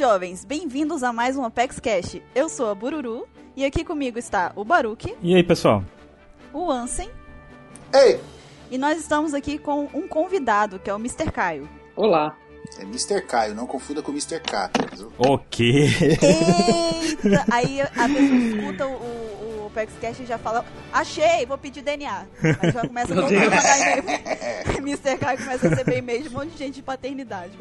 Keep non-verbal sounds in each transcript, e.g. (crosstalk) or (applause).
jovens, bem-vindos a mais um Apex Cash. Eu sou a Bururu e aqui comigo está o Baruque. E aí, pessoal? O Ansem. Ei! E nós estamos aqui com um convidado, que é o Mr. Caio. Olá. É Mr. Caio, não confunda com Mr. K. O quê? Eita! Aí a pessoa escuta o, o, o e já fala: Achei, vou pedir DNA. Aí já começa a mandar e-mail. Mr. Caio começa a receber e-mail de um monte de gente de paternidade.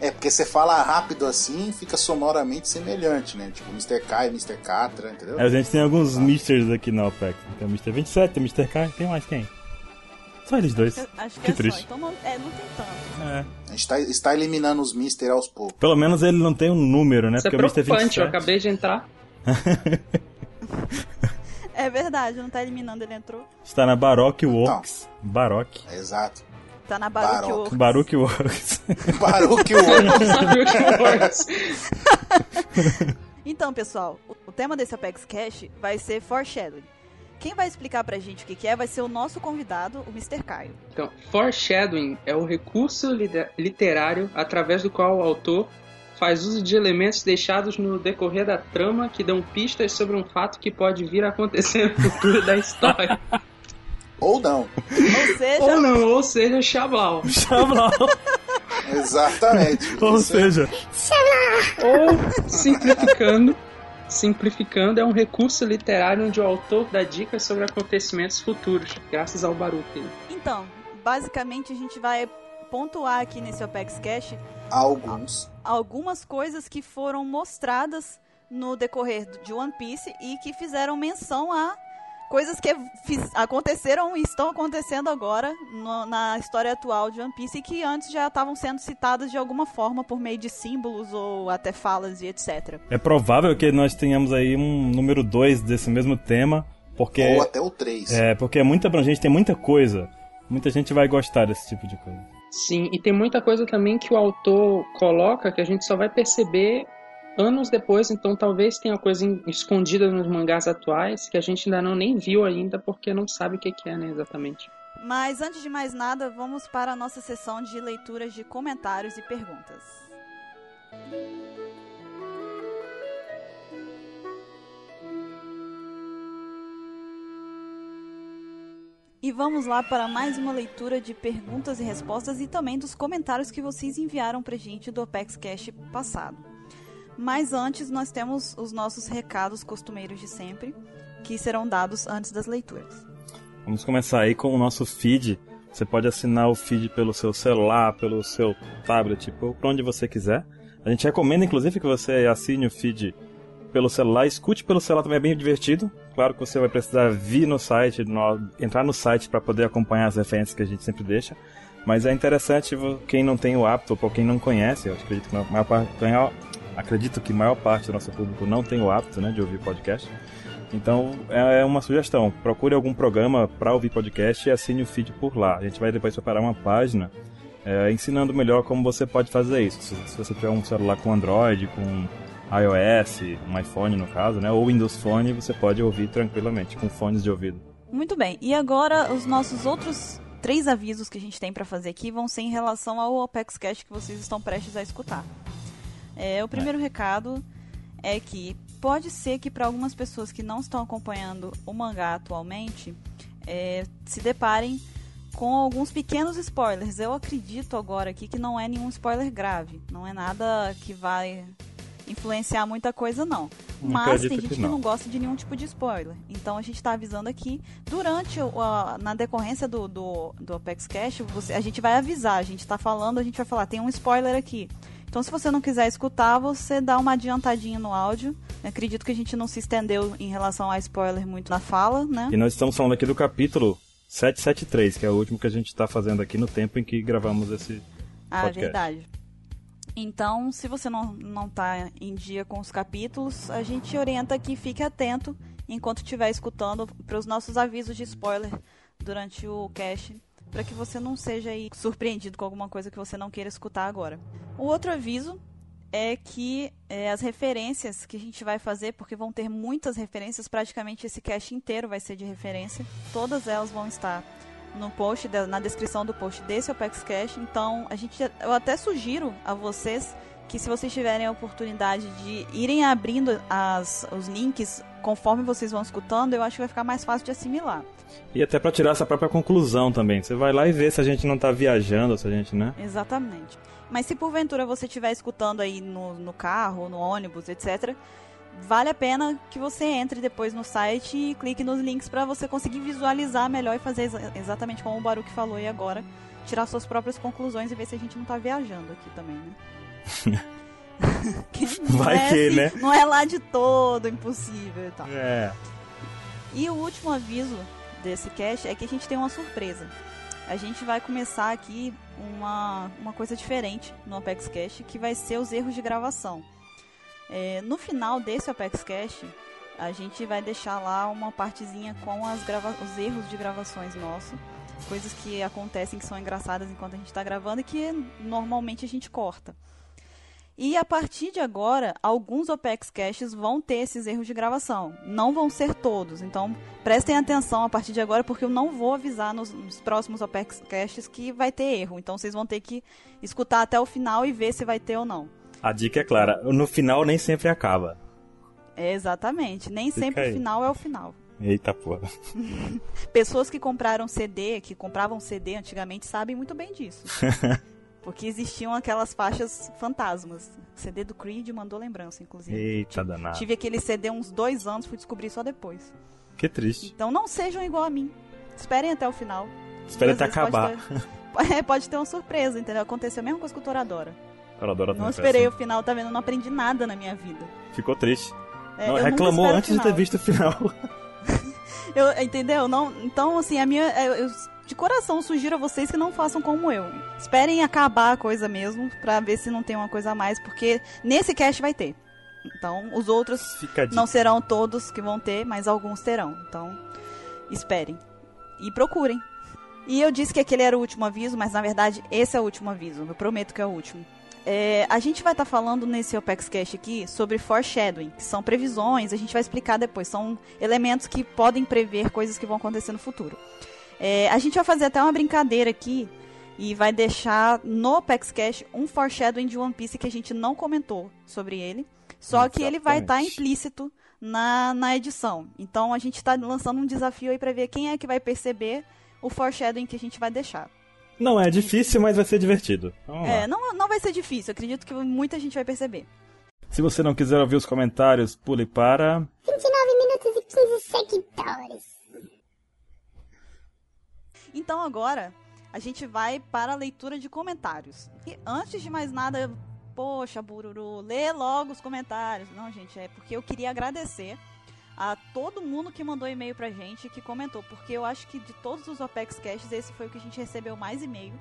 É, porque você fala rápido assim fica sonoramente semelhante, né? Tipo Mr. Caio, Mr. Catra, entendeu? A gente tem alguns Misters aqui na OPEX. Tem o Mr. 27, tem o Mr. K, tem mais quem? Só eles dois. Eu acho que, Que é triste. só. Então não, é, não tem tanto. É. A gente tá, está eliminando os Mister aos poucos. Pelo menos ele não tem um número, né? Isso é Porque o Mr. preocupante, 27. eu acabei de entrar. (laughs) É verdade, não tá eliminando, ele entrou. Está na Baroque Works. Baroque. Exato. Tá na Baroque. Works. Baroque Works. (laughs) Baruque o Não sabe o que works. (laughs) (laughs) Então, pessoal, o- tema desse Apex Cash vai ser foreshadowing. Quem vai explicar pra gente o que, que é vai ser o nosso convidado, o Mr. Caio. Então, foreshadowing é o recurso literário através do qual o autor faz uso de elementos deixados no decorrer da trama que dão pistas sobre um fato que pode vir a acontecer no futuro da história. (laughs) Ou não. Ou seja, ou não, ou seja, Xablau. (laughs) Xablau. Exatamente. (laughs) Ou é- seja, Ou, simplificando, simplificando, é um recurso literário onde o autor dá dicas sobre acontecimentos futuros, graças ao Baruch. então, basicamente a gente vai pontuar aqui nesse Apex Cash alguns. algumas coisas que foram mostradas no decorrer de One Piece e que fizeram menção a coisas que fiz- aconteceram e estão acontecendo agora no- na história atual de One Piece e que antes já estavam sendo citadas de alguma forma por meio de símbolos ou até falas e etc. é provável que nós tenhamos aí um número 2 desse mesmo tema. Porque Ou até o 3. é, porque é muito abrangente, tem muita coisa. Muita gente vai gostar desse tipo de coisa. Sim, e tem muita coisa também que o autor coloca que a gente só vai perceber anos depois, então talvez tenha coisa escondida nos mangás atuais que a gente ainda não nem viu ainda porque não sabe o que, que é, né, exatamente. Mas antes de mais nada, vamos para a nossa sessão de leituras de comentários e perguntas. E vamos lá para mais uma leitura de perguntas e respostas e também dos comentários que vocês enviaram pra gente do Apex Cash passado. Mas antes, nós temos os nossos recados costumeiros de sempre, que serão dados antes das leituras. Vamos começar aí com o nosso feed. Você pode assinar o feed pelo seu celular, pelo seu tablet, por onde você quiser. A gente recomenda, inclusive, que você assine o feed pelo celular. Escute pelo celular também é bem divertido. Claro que você vai precisar vir no site, no- entrar no site para poder acompanhar as referências que a gente sempre deixa. Mas é interessante quem não tem o hábito, ou quem não conhece, eu acredito que a maior parte, acredito que a maior parte do nosso público não tem o hábito né, de ouvir podcast. Então é uma sugestão. Procure algum programa para ouvir podcast e assine o feed por lá. A gente vai depois preparar uma página é, ensinando melhor como você pode fazer isso. Se, se você tiver um celular com Android, com iOS, um iPhone no caso, né, ou Windows Phone, você pode ouvir tranquilamente com fones de ouvido. Muito bem. E agora os nossos outros três avisos que a gente tem para fazer aqui vão ser em relação ao Apex Cash que vocês estão prestes a escutar. É, o primeiro recado é que pode ser que para algumas pessoas que não estão acompanhando o mangá atualmente é, se deparem com alguns pequenos spoilers. Eu acredito agora aqui que não é nenhum spoiler grave, não é nada que vai influenciar muita coisa não. Não Mas tem que gente que não. não gosta de nenhum tipo de spoiler. Então a gente está avisando aqui durante o- a, na decorrência do, do, do Apex Cash, você, a gente vai avisar, a gente está falando, a gente vai falar, tem um spoiler aqui. Então se você não quiser escutar, você dá uma adiantadinha no áudio. Acredito que a gente não se estendeu em relação a spoiler muito na fala, né? E nós estamos falando aqui do capítulo 773, que é o último que a gente está fazendo aqui no tempo em que gravamos esse Ah, podcast. verdade. Então, se você não, não tá em dia com os capítulos, a gente orienta que fique atento enquanto estiver escutando para os nossos avisos de spoiler durante o cast, para que você não seja surpreendido com alguma coisa que você não queira escutar agora. O outro aviso é que é, as referências que a gente vai fazer, porque vão ter muitas referências, praticamente esse cast inteiro vai ser de referência, todas elas vão estar no post, na descrição do post desse Apex Cash. Então, a gente, eu até sugiro a vocês que se vocês tiverem a oportunidade de irem abrindo as, os links conforme vocês vão escutando, eu acho que vai ficar mais fácil de assimilar. E até para tirar essa própria conclusão também. Você vai lá e vê se a gente não tá viajando, se a gente, né? Exatamente. Mas se porventura você estiver escutando aí no, no carro, no ônibus, etc., vale a pena que você entre depois no site e clique nos links para você conseguir visualizar melhor e fazer exa exatamente como o Baruch falou aí agora, tirar suas próprias conclusões e ver se a gente não tá viajando aqui também, né? (laughs) Vai é que, assim, né? Não é lá de todo impossível e tal. É. E o último aviso desse cast é que a gente tem uma surpresa. A gente vai começar aqui uma, uma coisa diferente no Apex Cash, que vai ser os erros de gravação. É, no final desse Apex Cash, a gente vai deixar lá uma partezinha com as grava os erros de gravações nossos. Coisas que acontecem que são engraçadas enquanto a gente está gravando e que normalmente a gente corta. E a partir de agora, alguns OPEX caches vão ter esses erros de gravação. Não vão ser todos. Então, prestem atenção a partir de agora, porque eu não vou avisar nos, nos próximos OPEX caches que vai ter erro. Então, vocês vão ter que escutar até o final e ver se vai ter ou não. A dica é clara: no final nem sempre acaba. É, exatamente. Nem Fica sempre aí. o final é o final. Eita porra. (laughs) Pessoas que compraram CD, que compravam CD antigamente, sabem muito bem disso. (laughs) Porque existiam aquelas faixas fantasmas. CD do Creed mandou lembrança, inclusive. Eita danado. Tive aquele CD uns dois anos, fui descobrir só depois. Que triste. Então não sejam igual a mim. Esperem até o final. Espera Às até vezes pode acabar. ter- (laughs) É, pode ter uma surpresa, entendeu? Aconteceu a mesma coisa com o Toradora. Toradora Não também esperei foi o final, tá vendo? Não aprendi nada na minha vida. assim. Ficou triste. É, Não, reclamou antes de ter visto o final. (laughs) Eu, entendeu? Não, então, assim, a minha. Eu, eu de coração sugiro a vocês que não façam como eu. Esperem acabar a coisa mesmo, pra ver se não tem uma coisa a mais, porque nesse cast vai ter. Então, os outros não serão todos que vão ter, mas alguns terão. Então, esperem. E procurem. E eu disse que aquele era o último aviso, mas na verdade esse é o último aviso. Eu prometo que é o último. É, a gente vai estar falando nesse Opex Cash aqui sobre foreshadowing, que são previsões, a gente vai explicar depois. São elementos que podem prever coisas que vão acontecer no futuro. É, a gente vai fazer até uma brincadeira aqui e vai deixar no Opex Cash um foreshadowing de One Piece que a gente não comentou sobre ele. Só que ele vai estar Exatamente. implícito na, na edição. Então a gente está lançando um desafio aí para ver quem é que vai perceber o foreshadowing que a gente vai deixar. Não é difícil, mas vai ser divertido. Vamos lá. É, não, não vai ser difícil, acredito que muita gente vai perceber. Se você não quiser ouvir os comentários, pule para. 29 minutos e 15 seguidores. Então agora a gente vai para a leitura de comentários. E antes de mais nada, poxa, Bururu, lê logo os comentários. Não, gente, é porque eu queria agradecer a todo mundo que mandou e-mail pra gente e que comentou, porque eu acho que de todos os Opex Casts, esse foi o que a gente recebeu mais e-mail.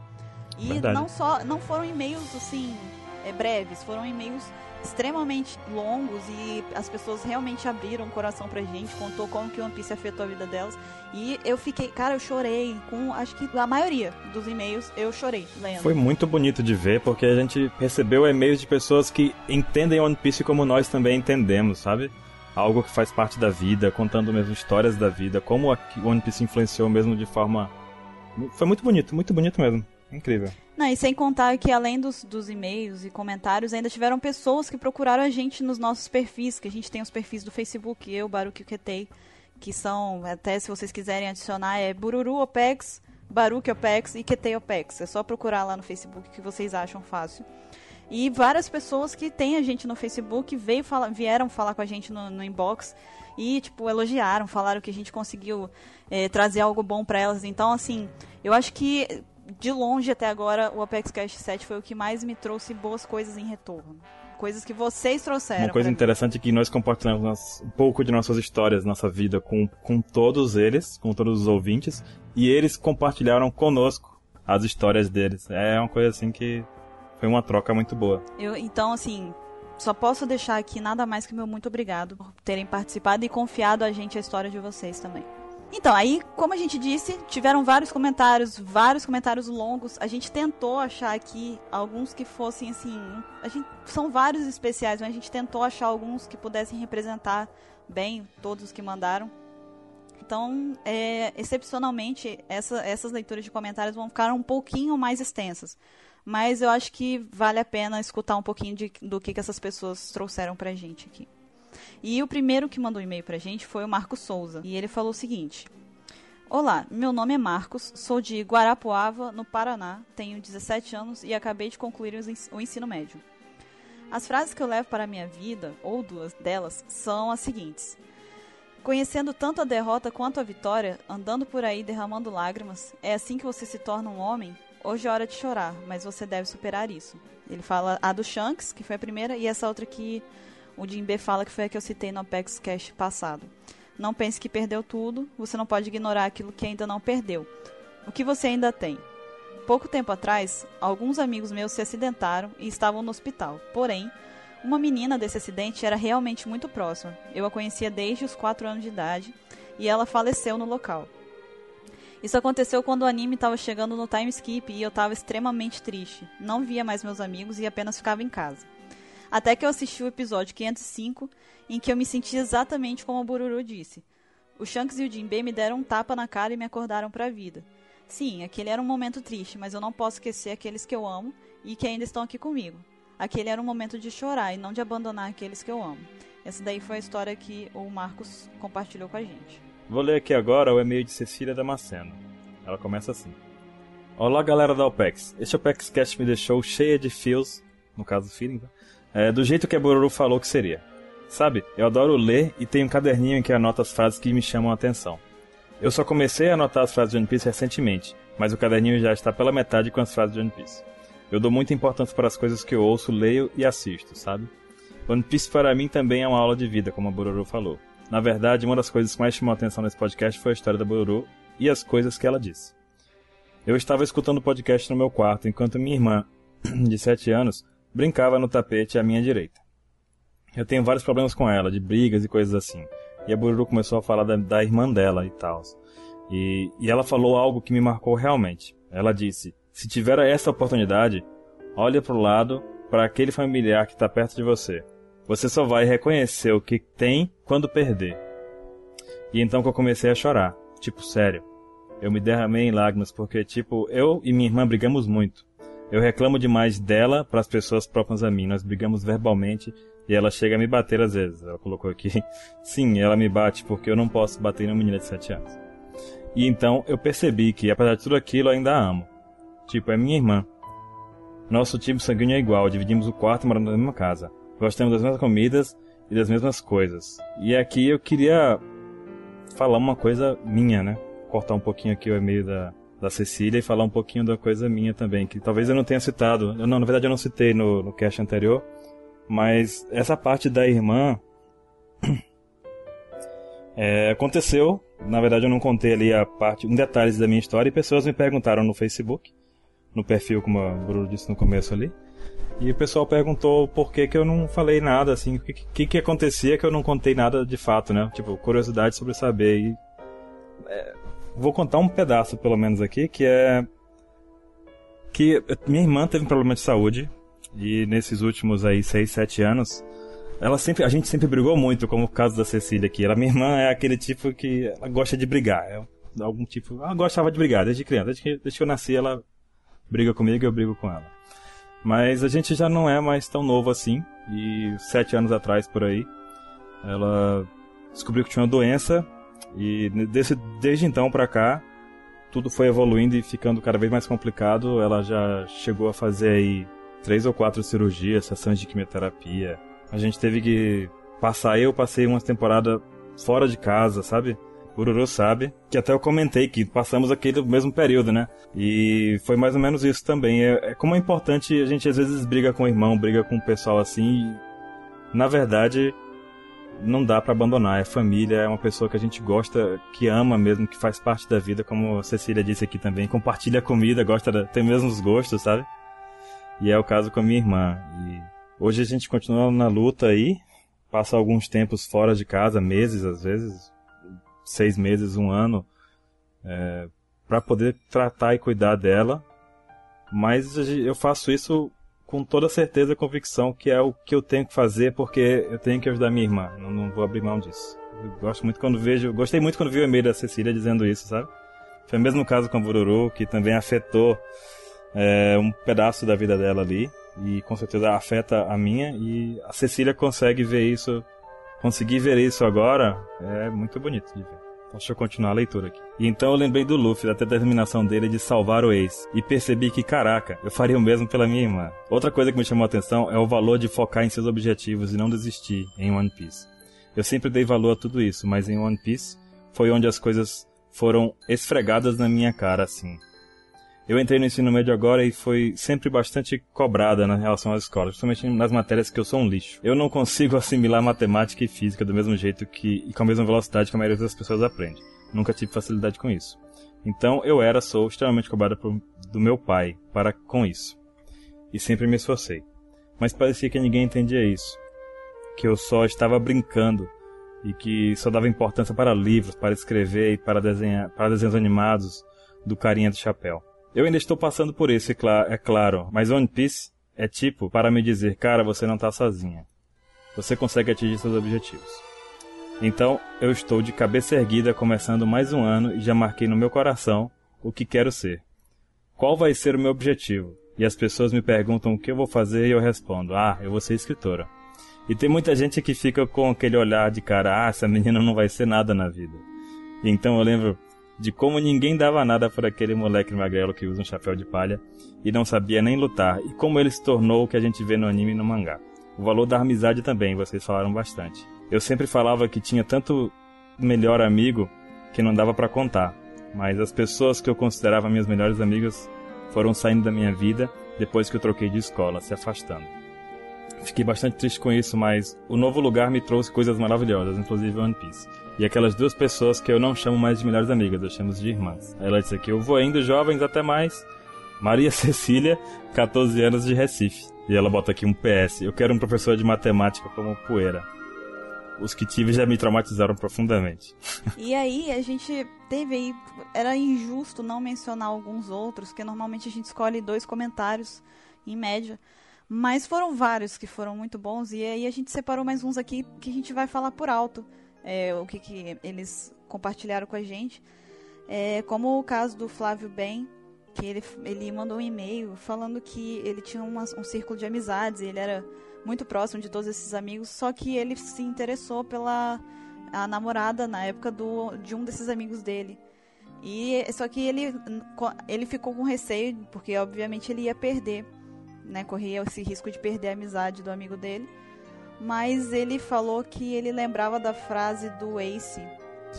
E Verdade. não só não foram e-mails assim é, breves, foram e-mails extremamente longos e as pessoas realmente abriram o coração pra gente, contou como que o One Piece afetou a vida delas. E eu fiquei, cara, eu chorei com, acho que a maioria dos e-mails eu chorei lendo. Foi muito bonito de ver, porque a gente recebeu e-mails de pessoas que entendem One Piece como nós também entendemos, sabe? Algo que faz parte da vida, contando mesmo histórias da vida, como a One Piece influenciou mesmo de forma. Foi muito bonito, muito bonito mesmo. Incrível. Não, e sem contar que além dos, dos e-mails e comentários, ainda tiveram pessoas que procuraram a gente nos nossos perfis, que a gente tem os perfis do Facebook, eu, Baruque Ketei, que são, até se vocês quiserem adicionar, é Bururu Opex, Baruque Opex e Ketei Opex. É só procurar lá no Facebook que vocês acham fácil. E várias pessoas que têm a gente no Facebook veio fala- vieram falar com a gente no, no inbox e, tipo, elogiaram, falaram que a gente conseguiu eh, trazer algo bom pra elas. Então, assim, eu acho que de longe até agora o Apex Cash 7 foi o que mais me trouxe boas coisas em retorno. Coisas que vocês trouxeram. Uma coisa mim. interessante é que nós compartilhamos um pouco de nossas histórias, nossa vida com, com todos eles, com todos os ouvintes, e eles compartilharam conosco as histórias deles. É uma coisa assim que foi uma troca muito boa. Eu, então, assim, só posso deixar aqui nada mais que meu muito obrigado por terem participado e confiado a gente a história de vocês também. Então, aí, como a gente disse, tiveram vários comentários, vários comentários longos. A gente tentou achar aqui alguns que fossem assim. A gente, são vários especiais, mas a gente tentou achar alguns que pudessem representar bem todos os que mandaram. Então, é, excepcionalmente, essa- essas leituras de comentários vão ficar um pouquinho mais extensas. Mas eu acho que vale a pena escutar um pouquinho de, do que, que essas pessoas trouxeram pra gente aqui. E o primeiro que mandou um e-mail pra gente foi o Marcos Souza. E ele falou o seguinte: Olá, meu nome é Marcos, sou de Guarapuava, no Paraná, tenho 17 anos e acabei de concluir o ensino médio. As frases que eu levo para a minha vida, ou duas delas, são as seguintes: Conhecendo tanto a derrota quanto a vitória, andando por aí derramando lágrimas, é assim que você se torna um homem? Hoje é hora de chorar, mas você deve superar isso. Ele fala a do Shanks, que foi a primeira, e essa outra que o Jim B fala que foi a que eu citei no Apex Cash passado. Não pense que perdeu tudo, você não pode ignorar aquilo que ainda não perdeu. O que você ainda tem? Pouco tempo atrás, alguns amigos meus se acidentaram e estavam no hospital. Porém, uma menina desse acidente era realmente muito próxima. Eu a conhecia desde os 4 anos de idade e ela faleceu no local. Isso aconteceu quando o anime estava chegando no time skip e eu estava extremamente triste. Não via mais meus amigos e apenas ficava em casa. Até que eu assisti o episódio 505, em que eu me senti exatamente como o Bururu disse. O Shanks e o Jinbei me deram um tapa na cara e me acordaram para a vida. Sim, aquele era um momento triste, mas eu não posso esquecer aqueles que eu amo e que ainda estão aqui comigo. Aquele era um momento de chorar e não de abandonar aqueles que eu amo. Essa daí foi a história que o Marcos compartilhou com a gente. Vou ler aqui agora o e-mail de Cecília Damasceno. Ela começa assim. Olá, galera da OPEX. Este OPEX Cast me deixou cheia de fios, no caso feeling, tá? é, do jeito que a Bororo falou que seria. Sabe, eu adoro ler e tenho um caderninho em que anoto as frases que me chamam a atenção. Eu só comecei a anotar as frases de One Piece recentemente, mas o caderninho já está pela metade com as frases de One Piece. Eu dou muita importância para as coisas que eu ouço, leio e assisto, sabe? One Piece para mim também é uma aula de vida, como a Bororo falou. Na verdade, uma das coisas que mais chamou a atenção nesse podcast foi a história da Bororo e as coisas que ela disse. Eu estava escutando o podcast no meu quarto enquanto minha irmã, (clears throat) de 7 anos, brincava no tapete à minha direita. Eu tenho vários problemas com ela, de brigas e coisas assim. E a Bururu começou a falar da, da irmã dela e tal. E, e ela falou algo que me marcou realmente. Ela disse: Se tiver essa oportunidade, olhe para o lado, para aquele familiar que está perto de você. Você só vai reconhecer o que tem quando perder. E então que eu comecei a chorar. Tipo, sério. Eu me derramei em lágrimas porque, tipo, eu e minha irmã brigamos muito. Eu reclamo demais dela para as pessoas próximas a mim. Nós brigamos verbalmente e ela chega a me bater às vezes. Ela colocou aqui. (laughs) Sim, ela me bate porque eu não posso bater em uma menina de 7 anos. E então eu percebi que, apesar de tudo aquilo, eu ainda a amo. Tipo, é minha irmã. Nosso tipo sanguíneo é igual, dividimos o quarto morando na mesma casa. Gostamos das mesmas comidas e das mesmas coisas. E aqui eu queria falar uma coisa minha, né? Cortar um pouquinho aqui o e-mail da, da Cecília e falar um pouquinho da coisa minha também, que talvez eu não tenha citado. Eu, não, na verdade eu não citei no, no cast anterior, mas essa parte da irmã (clears throat) é, aconteceu. Na verdade, eu não contei ali a parte, um detalhes da minha história e pessoas me perguntaram no Facebook, no perfil, como a Bruno disse no começo ali. E o pessoal perguntou por que, que eu não falei nada, assim, o que, que, que acontecia que eu não contei nada de fato, né? Tipo, curiosidade sobre saber. E, é, vou contar um pedaço, pelo menos aqui, que é. Que minha irmã teve um problema de saúde, e nesses últimos aí 6, 7 anos, ela sempre, a gente sempre brigou muito, como o caso da Cecília aqui. Ela, minha irmã é aquele tipo que ela gosta de brigar. É algum tipo, ela gostava de brigar desde criança, desde que, desde que eu nasci ela briga comigo e eu brigo com ela. Mas a gente já não é mais tão novo assim. E sete anos atrás por aí, ela descobriu que tinha uma doença e desse, desde então para cá tudo foi evoluindo e ficando cada vez mais complicado. Ela já chegou a fazer aí três ou quatro cirurgias, sessões de quimioterapia. A gente teve que passar, eu passei uma temporada fora de casa, sabe? Bururu sabe, que até eu comentei que passamos aquele mesmo período, né? E foi mais ou menos isso também. É, é como é importante, a gente às vezes briga com o irmão, briga com o pessoal assim, e na verdade não dá para abandonar. É família, é uma pessoa que a gente gosta, que ama mesmo, que faz parte da vida, como a Cecília disse aqui também, compartilha comida, gosta de ter mesmos gostos, sabe? E é o caso com a minha irmã. E hoje a gente continua na luta aí, passa alguns tempos fora de casa, meses às vezes, seis meses, um ano, é, para poder tratar e cuidar dela. Mas eu faço isso com toda certeza e convicção que é o que eu tenho que fazer porque eu tenho que ajudar minha irmã. Não, não vou abrir mão disso. Eu gosto muito quando vejo, gostei muito quando vi o e-mail da Cecília dizendo isso, sabe? Foi o mesmo caso com o Bururu, que também afetou é um pedaço da vida dela ali e com certeza afeta a minha e a Cecília consegue ver isso, conseguir ver isso agora é muito bonito de ver. Então, deixa eu continuar a leitura aqui. E então eu lembrei do Luffy, da determinação dele de salvar o ex. E percebi que, caraca, eu faria o mesmo pela minha irmã. Outra coisa que me chamou a atenção é o valor de focar em seus objetivos e não desistir em One Piece. Eu sempre dei valor a tudo isso, mas em One Piece foi onde as coisas foram esfregadas na minha cara, assim. Eu entrei no ensino médio agora e foi sempre bastante cobrada na relação às escolas, principalmente nas matérias que eu sou um lixo. Eu não consigo (laughs) assimilar matemática e física do mesmo jeito que e com a mesma velocidade que a maioria das pessoas aprende. Nunca tive facilidade com isso. Então eu era, sou extremamente cobrada por, do meu pai para com isso. E sempre me esforcei. Mas parecia que ninguém entendia isso. Que eu só estava brincando e que só dava importância para livros, para escrever e para desenhar, para desenhos animados do carinha do chapéu. Eu ainda estou passando por isso, é claro, mas One Piece é tipo para me dizer, cara, você não está sozinha. Você consegue atingir seus objetivos. Então, eu estou de cabeça erguida começando mais um ano e já marquei no meu coração o que quero ser. Qual vai ser o meu objetivo? E as pessoas me perguntam o que eu vou fazer e eu respondo: "Ah, eu vou ser escritora". E tem muita gente que fica com aquele olhar de cara: "Ah, essa menina não vai ser nada na vida". Então eu lembro de como ninguém dava nada por aquele moleque magrelo que usa um chapéu de palha e não sabia nem lutar, e como ele se tornou o que a gente vê no anime e no mangá. O valor da amizade também, vocês falaram bastante. Eu sempre falava que tinha tanto melhor amigo que não dava para contar, mas as pessoas que eu considerava minhas melhores amigas foram saindo da minha vida depois que eu troquei de escola, se afastando. Fiquei bastante triste com isso, mas o novo lugar me trouxe coisas maravilhosas, inclusive One Piece. E aquelas duas pessoas que eu não chamo mais de melhores amigas, eu chamo de irmãs. Ela disse aqui, eu vou indo jovens até mais. Maria (laughs) Cecília, 14 anos de Recife. E ela bota aqui um PS. Eu quero um professor de matemática como poeira. Os que tive já me traumatizaram profundamente. (laughs) E aí a gente teve aí. Era injusto não mencionar alguns outros, porque normalmente a gente escolhe dois comentários em média. Mas foram vários que foram muito bons. E aí a gente separou mais uns aqui que a gente vai falar por alto é, o que, que eles compartilharam com a gente. É, como o caso do Flávio Ben, que ele, ele mandou um e-mail falando que ele tinha uma, um círculo de amizades, ele era muito próximo de todos esses amigos, só que ele se interessou pela a namorada na época do, de um desses amigos dele. E só que ele, ele ficou com receio, porque obviamente ele ia perder, né? Corria esse risco de perder a amizade do amigo dele mas ele falou que ele lembrava da frase do Ace,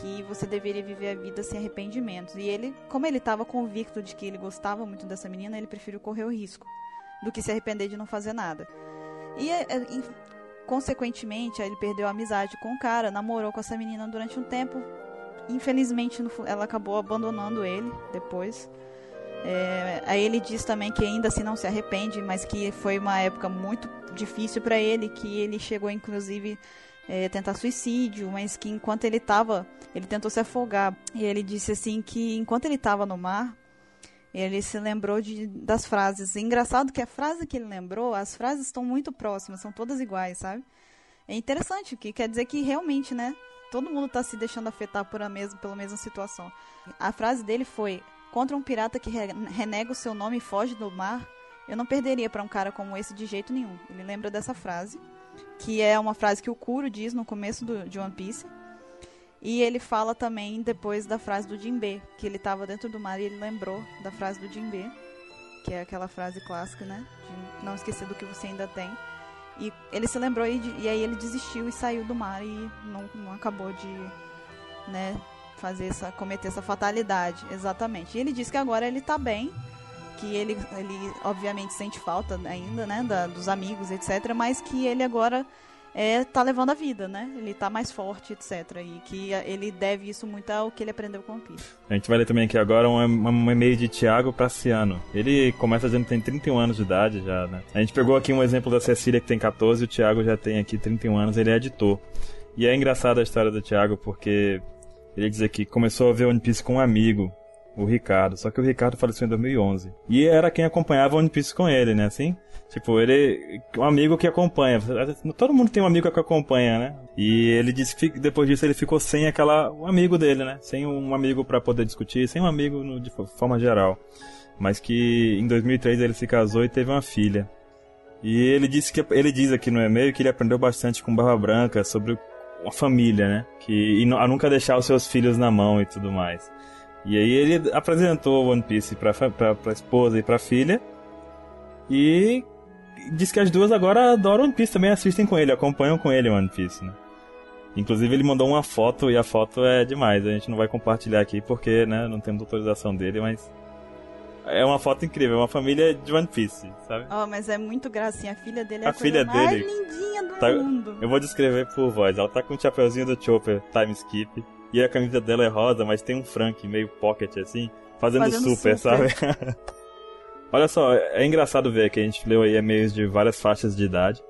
que você deveria viver a vida sem arrependimentos. E ele, como ele estava convicto de que ele gostava muito dessa menina, ele preferiu correr o risco do que se arrepender de não fazer nada. E, é, é, consequentemente, ele perdeu a amizade com o cara, namorou com essa menina durante um tempo. Infelizmente, ela acabou abandonando ele depois. É, aí ele diz também que ainda assim não se arrepende, mas que foi uma época muito difícil para ele, que ele chegou inclusive é, tentar suicídio, mas que enquanto ele estava, ele tentou se afogar. E ele disse assim que enquanto ele estava no mar, ele se lembrou de, das frases. engraçado que a frase que ele lembrou, as frases estão muito próximas, são todas iguais, sabe? É interessante, que quer dizer que realmente, né? Todo mundo está se deixando afetar por a mesma, pela mesma situação. A frase dele foi: Contra um pirata que renega o seu nome e foge do mar, eu não perderia para um cara como esse de jeito nenhum. Ele lembra dessa frase, que é uma frase que o Kuro diz no começo do, de One Piece. E ele fala também depois da frase do Jinbe, que ele estava dentro do mar e ele lembrou da frase do Jinbe, que é aquela frase clássica, né? De não esquecer do que você ainda tem. E ele se lembrou e, e aí ele desistiu e saiu do mar e não, não acabou de, né, fazer essa, cometer essa fatalidade, exatamente. E ele diz que agora ele tá bem, que ele, ele obviamente sente falta ainda, né, da, dos amigos, etc, mas que ele agora é, tá levando a vida, né? Ele tá mais forte, etc. E que ele deve isso muito ao que ele aprendeu com o Piece. A gente vai ler também aqui agora um, um e-mail de Tiago Praciano. Ele começa dizendo que tem 31 anos de idade já, né? A gente pegou aqui um exemplo da Cecília que tem 14, o Tiago já tem aqui 31 anos, ele é editor. E é engraçada a história do Thiago porque ele diz aqui, começou a ver One Piece com um amigo, o Ricardo. Só que o Ricardo faleceu em 2011. E era quem acompanhava One Piece com ele, né? Assim? Tipo, ele. Um amigo que acompanha. Todo mundo tem um amigo que acompanha, né? E ele disse que depois disso ele ficou sem aquela. um amigo dele, né? Sem um amigo para poder discutir, sem um amigo no, de forma geral. mas que em 2003 ele se casou e teve uma filha. E ele disse que ele diz aqui no e-mail que ele aprendeu bastante com Barba Branca sobre uma família, né? Que e a nunca deixar os seus filhos na mão e tudo mais. E aí ele apresentou One Piece pra, pra, pra esposa e pra filha. E diz que as duas agora adoram One Piece, também assistem com ele, acompanham com ele One Piece, né? Inclusive ele mandou uma foto e a foto é demais. A gente não vai compartilhar aqui porque, né, não temos autorização dele, mas é uma foto incrível, é uma família de One Piece, sabe? Oh, mas é muito gracinha. A filha dele é A a, filha mais dele lindinha do tá- mundo. Eu vou descrever por voz. Ela tá com o chapeuzinho do Chopper Time Skip. E a camisa dela é rosa, mas tem um Frank meio pocket assim, fazendo, Fazendo super, super. sabe? (laughs) Olha só, é engraçado ver que a gente leu aí e-mails de várias faixas de idade.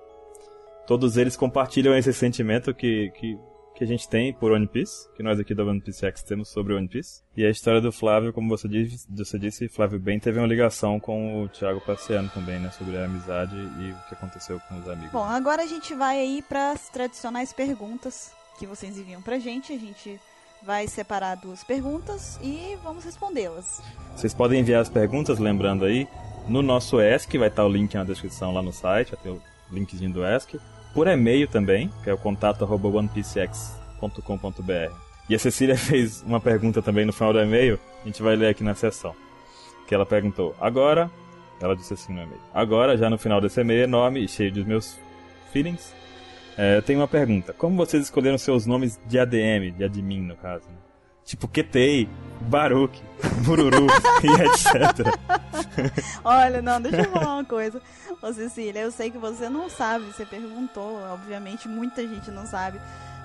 Todos eles compartilham esse sentimento que, que, que a gente tem por One Piece, que nós aqui da One Piece X temos sobre One Piece. E a história do Flávio, como você disse, você disse Flávio bem, teve uma ligação com o Thiago Passeano também, né? Sobre a amizade e o que aconteceu com os amigos. Bom, agora a gente vai aí para as tradicionais perguntas que vocês enviam pra gente. A gente vai separar duas perguntas e vamos respondê-las. Vocês podem enviar as perguntas, lembrando aí, no nosso ESC, vai estar o link na descrição lá no site, vai ter o linkzinho do ESC. Por e-mail também, que é o contato arroba onepiecex.com.br. E a Cecília (laughs) fez uma pergunta também no final do e-mail, a gente vai ler aqui na sessão. Que ela perguntou, agora, ela disse assim no e-mail, agora, já no final desse e-mail enorme e cheio dos meus feelings, é, eu tenho uma pergunta. Como vocês escolheram seus nomes de ADM, de admin no caso? né? Tipo Ketei, Baruch, (laughs) Bururu e etc. (laughs) Olha, não, deixa eu falar uma coisa. Ô Cecília, eu sei que você não sabe, você perguntou, obviamente muita gente não sabe.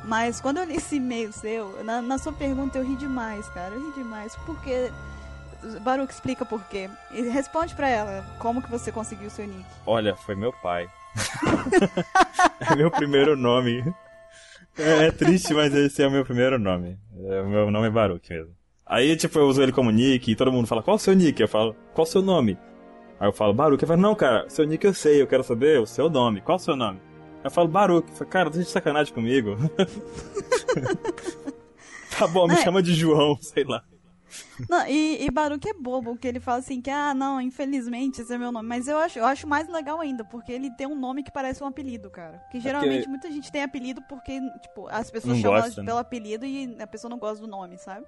Mas quando eu li esse e-mail seu, na, na sua pergunta eu ri demais, cara. Eu ri demais. Porque. Baruch, explica por quê. E responde pra ela como que você conseguiu o seu nick. Olha, foi meu pai. (laughs) é meu primeiro nome. É, é triste, mas esse é o meu primeiro nome. É, o meu nome é Baruch mesmo. Aí, tipo, eu uso ele como nick e todo mundo fala, qual o seu nick? Eu falo, qual o seu nome? Aí eu falo, Baruch. Eu falo, não, cara, seu nick eu sei, eu quero saber o seu nome. Qual o seu nome? Eu falo, Baruch. Eu falo, cara, tá de sacanagem comigo. (laughs) tá bom, me É. chama de João, sei lá. (laughs) Não, e, e Baruch é bobo, que ele fala assim que, ah, não, infelizmente esse é meu nome. Mas eu acho, eu acho mais legal ainda, porque ele tem um nome que parece um apelido, cara. Que geralmente muita gente tem apelido porque, tipo, as pessoas Não chamam gosta, né? pelo apelido e a pessoa não gosta do nome, sabe?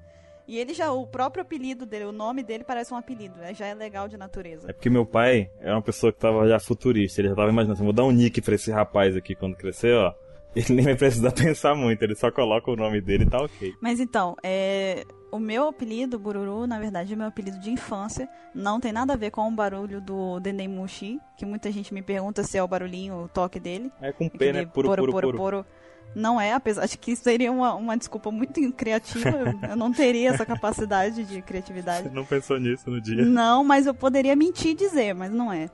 E ele já, o próprio apelido dele, o nome dele parece um apelido, né? já é legal de natureza. É porque meu pai é uma pessoa que tava já futurista. Ele já tava imaginando assim, vou dar um nick pra esse rapaz aqui quando crescer, ó. Ele nem vai precisar (laughs) pensar muito, ele só coloca o nome dele e tá ok. Mas então, é, o meu apelido, Bururu, na verdade é meu apelido de infância. Não tem nada a ver com o barulho do Dendemushi, que muita gente me pergunta se é o barulhinho, o toque dele. É com P, né? Puro, puro, puro. poro. Não é, apesar de que seria uma, uma desculpa muito criativa. eu- eu não teria essa capacidade de criatividade. (laughs) Você não pensou nisso no dia? Não, mas eu poderia mentir e dizer, mas não é.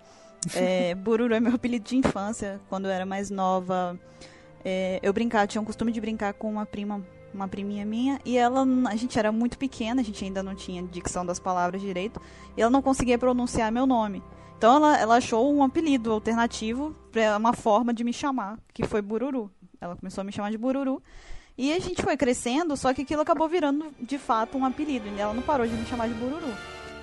é Bururu é meu apelido de infância. Quando eu era mais nova, é, eu brincava, tinha um costume de brincar com uma prima, uma priminha minha, e ela, a gente era muito pequena, a gente ainda não tinha dicção das palavras direito, e ela não conseguia pronunciar meu nome. Então ela, ela achou um apelido alternativo, uma forma de me chamar, que foi Bururu. Ela começou a me chamar de Bururu. E a gente foi crescendo, só que aquilo acabou virando de fato um apelido. E ela não parou de me chamar de Bururu.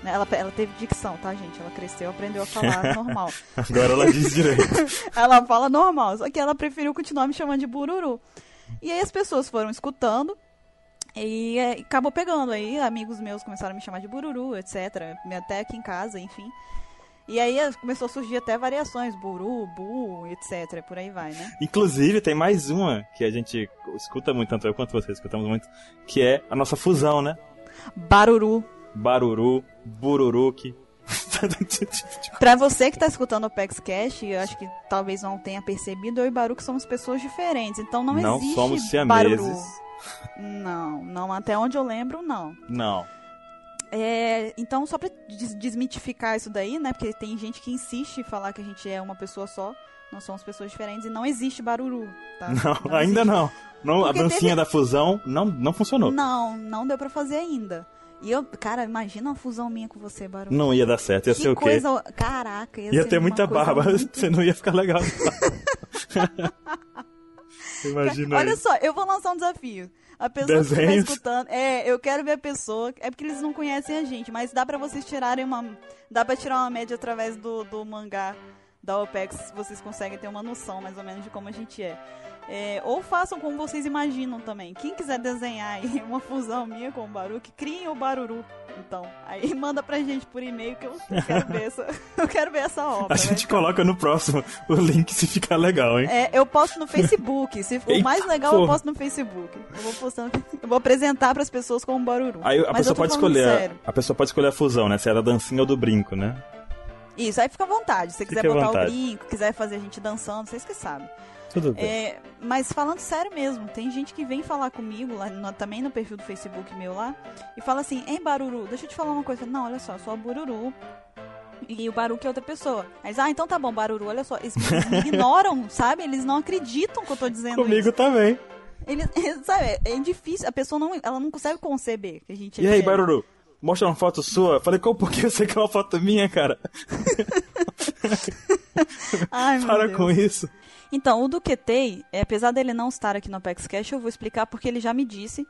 Ela, ela teve dicção, tá, gente? Ela cresceu, aprendeu a falar (laughs) normal. Agora ela diz direito. (laughs) ela fala normal, só que ela preferiu continuar me chamando de Bururu. E aí as pessoas foram escutando e é, acabou pegando. Aí amigos meus começaram a me chamar de Bururu, etc. Até aqui em casa, enfim. E aí eh, começou a surgir até variações, Buru, Bu, etc. Por aí vai, né? Inclusive, tem mais uma que a gente escuta muito, tanto eu quanto você escutamos muito, que é a nossa fusão, né? Baruru. Baruru, Bururuki. (laughs) Pra você que tá escutando o Pex Cash, eu acho que talvez não tenha percebido, eu e Baruque somos pessoas diferentes. Então não, Não existe somos Baruru. siameses. Não, não, até onde eu lembro, não. Não. É, então, só pra des- desmitificar isso daí, né? Porque tem gente que insiste em falar que a gente é uma pessoa só, nós somos pessoas diferentes e não existe baruru, tá? Não, ainda existe. não. não a dancinha teve- da fusão não, não funcionou. Não. Não, não deu pra fazer ainda. E eu, cara, imagina uma fusão minha com você, barulho. ia dar certo, ia que ser o quê? coisa. Caraca, ia, Ia ter muita barba, (laughs) muito- você não ia ficar legal. (laughs) Imagina Olha aí. só, eu vou lançar um desafio. A pessoa que estiver Desenhos. escutando, é, eu quero ver a pessoa, é porque eles não conhecem a gente, mas dá pra vocês tirarem uma, dá pra tirar uma média através do, do mangá da OPEX, vocês conseguem ter uma noção mais ou menos de como a gente é. É, ou façam como vocês imaginam também. Quem quiser desenhar aí (laughs) uma fusão minha com o Baruque, criem o Baruru. Então, aí (laughs) manda pra gente por e-mail que eu quero ver essa, (laughs) eu quero ver essa obra. A gente ficar- coloca no próximo o link se ficar legal, hein? É, eu posto no Facebook. Se for o mais legal, eu porra. posto no Facebook. Eu vou postando, eu vou apresentar pras pessoas como Baruru. Aí a Mas pessoa eu pode escolher. A pessoa pode escolher a fusão, né? Se é da dancinha ou do brinco, né? Isso, aí fica à vontade. Se você quiser botar vontade. o brinco, quiser fazer a gente dançando, vocês que sabem. Tudo bem. É, mas falando sério mesmo, tem gente que vem falar comigo, lá no- também no perfil do Facebook meu lá, e fala assim, ei Baruru, deixa eu te falar uma coisa. Não, olha só, eu sou a Bururu. E o Baruque é outra pessoa. Eles, ah, então tá bom, Baruru, olha só. Eles me (laughs) ignoram, sabe? Eles não acreditam que eu tô dizendo Comigo isso. também. (laughs) Eles, sabe, é difícil, a pessoa não, ela não consegue conceber que a gente é E aí, diferente. Baruru? Mostra uma foto sua. Falei, qual por que você quer uma foto minha, cara? (laughs) Ai, Para com isso. Então, o QT, é, apesar dele não estar aqui no Apex Cash, eu vou explicar porque ele já me disse.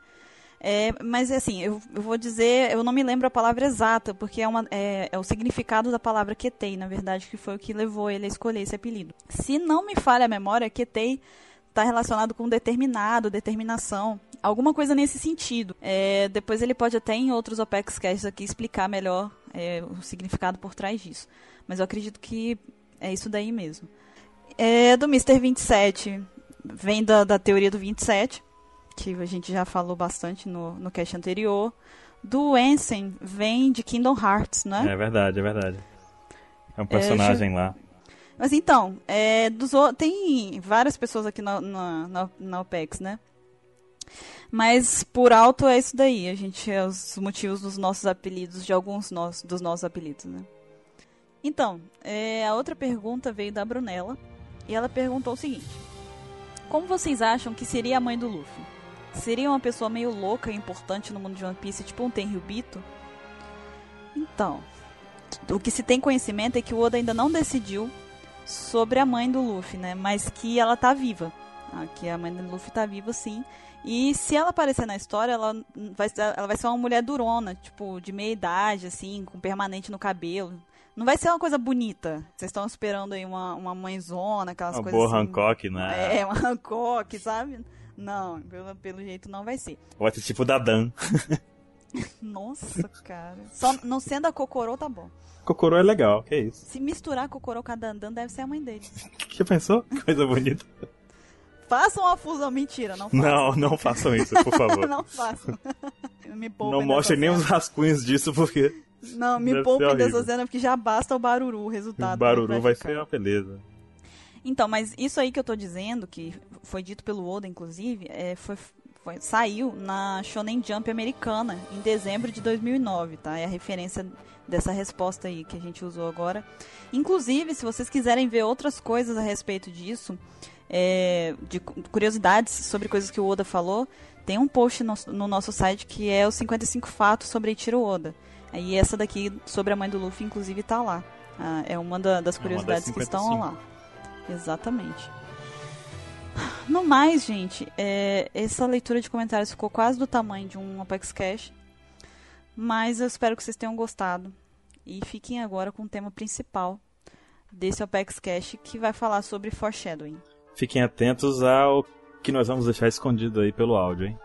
É, mas assim, eu, eu vou dizer, eu não me lembro a palavra exata, porque é, uma, é, é o significado da palavra Ketei, na verdade, que foi o que levou ele a escolher esse apelido. Se não me falha a memória, Ketei está relacionado com determinado, determinação, alguma coisa nesse sentido. É, depois ele pode até em outros Apex Cash aqui explicar melhor é, o significado por trás disso. Mas eu acredito que é isso daí mesmo. É, do Mr. 27 vem da, da teoria do 27, que a gente já falou bastante no, no cast anterior. Do Ansem vem de Kingdom Hearts, né? É verdade, é verdade. É um personagem lá. Mas então, é, dos, tem várias pessoas aqui na, na, na, na OPEX, né? Mas por alto é isso daí. A gente é os motivos dos nossos apelidos, de alguns nos, dos nossos apelidos, né? Então, é, a outra pergunta veio da Brunella. E ela perguntou o seguinte: Como vocês acham que seria a mãe do Luffy? Seria uma pessoa meio louca e importante no mundo de One Piece, tipo um Tenryubito? Então, o que se tem conhecimento é que o Oda ainda não decidiu sobre a mãe do Luffy, né? Mas que ela tá viva. Ah, que a mãe do Luffy tá viva, sim. E se ela aparecer na história, ela vai, ela vai ser uma mulher durona, tipo, de meia idade, assim, com permanente no cabelo. Não vai ser uma coisa bonita. Vocês estão esperando aí uma, uma mãezona, aquelas Uma coisas boa assim. Hancock, né? É, uma Hancock, sabe? Não, pelo, pelo jeito não vai ser. Vai ser tipo da Dan. (laughs) Nossa, cara. Só não sendo a Kokoro, tá bom. Kokoro é legal, que isso. Se misturar Kokoro com a Dandan, deve ser a mãe dele. (laughs) Já pensou? (laughs) Coisa bonita. Façam uma fusão. Mentira, não façam. Não, não façam isso, por favor. não façam. me Não mostrem nem os rascunhos disso, porque. Não, me deve ser poupem dessa cena, porque já basta o baruru, o resultado. o barulho vai ficar. ser uma beleza. Então, mas isso aí que eu tô dizendo, que foi dito pelo Oda, inclusive, é, foi, foi- saiu na Shonen Jump americana, em dezembro de 2009, tá? É a referência dessa resposta aí que a gente usou agora. Inclusive, se vocês quiserem ver outras coisas a respeito disso, é, de cu- curiosidades sobre coisas que o Oda falou, tem um post no, no nosso site que é os 55 fatos sobre Eiichiro Oda. Aí essa daqui, sobre a mãe do Luffy, inclusive, tá lá. Ah, é uma da- das É uma das curiosidades que estão 55. lá. Exatamente. No mais, gente, é, essa leitura de comentários ficou quase do tamanho de um Apex Cash. Mas eu espero que vocês tenham gostado. E fiquem agora com o tema principal desse Apex Cash, que vai falar sobre foreshadowing. Fiquem atentos ao que nós vamos deixar escondido aí pelo áudio, hein?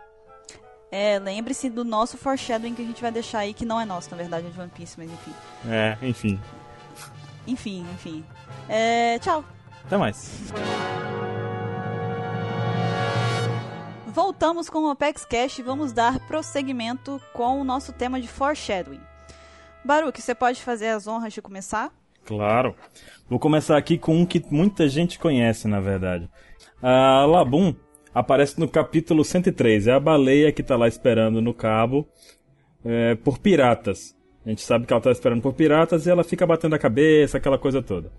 É, lembre-se do nosso foreshadowing que a gente vai deixar aí, que não é nosso, na verdade, é de One Piece, mas enfim. É, enfim. Enfim, enfim. É, tchau. Até mais. Voltamos com o Apex Cash e vamos dar prosseguimento com o nosso tema de foreshadowing. Baruque, você pode fazer as honras de começar? Claro. Vou começar aqui com um que muita gente conhece, na verdade. A Labum aparece no capítulo 103. É a baleia que tá lá esperando no cabo é, por piratas. A gente sabe que ela tá esperando por piratas e ela fica batendo a cabeça, aquela coisa toda.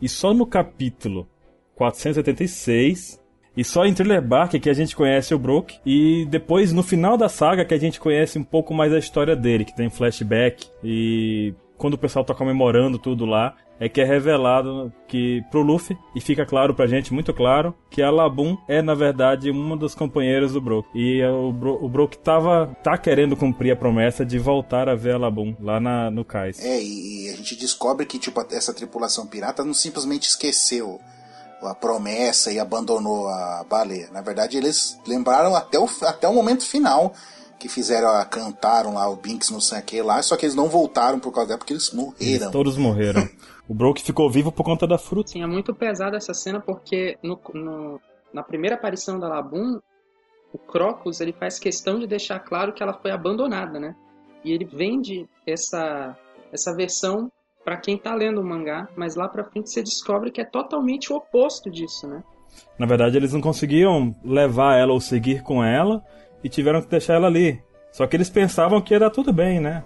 E só no capítulo 486 e só em Thriller Bark que a gente conhece o Brook. E depois, no final da saga, que a gente conhece um pouco mais a história dele, que tem flashback e quando o pessoal tá comemorando tudo lá, é que é revelado que pro Luffy, e fica claro pra gente, muito claro, que a Labum é, na verdade, uma dos companheiros do Brook. E o, Bro, o Brook tava, tá querendo cumprir a promessa de voltar a ver a Labum lá na, no cais. É, e a gente descobre que, tipo, essa tripulação pirata não simplesmente esqueceu a promessa e abandonou a baleia. Na verdade, eles lembraram até o, até o momento final que fizeram, a, cantaram lá o Binks no sei lá, só que eles não voltaram por causa dela, porque eles morreram. Eles todos morreram. (laughs) o Brook ficou vivo por conta da fruta. Sim, é muito pesada essa cena porque no, no, na primeira aparição da Labum, o Crocus ele faz questão de deixar claro que ela foi abandonada, né? E ele vende essa, essa versão para quem tá lendo o mangá, mas lá pra frente você descobre que é totalmente o oposto disso, né? Na verdade, eles não conseguiam levar ela ou seguir com ela, e tiveram que deixar ela ali. Só que eles pensavam que ia dar tudo bem, né?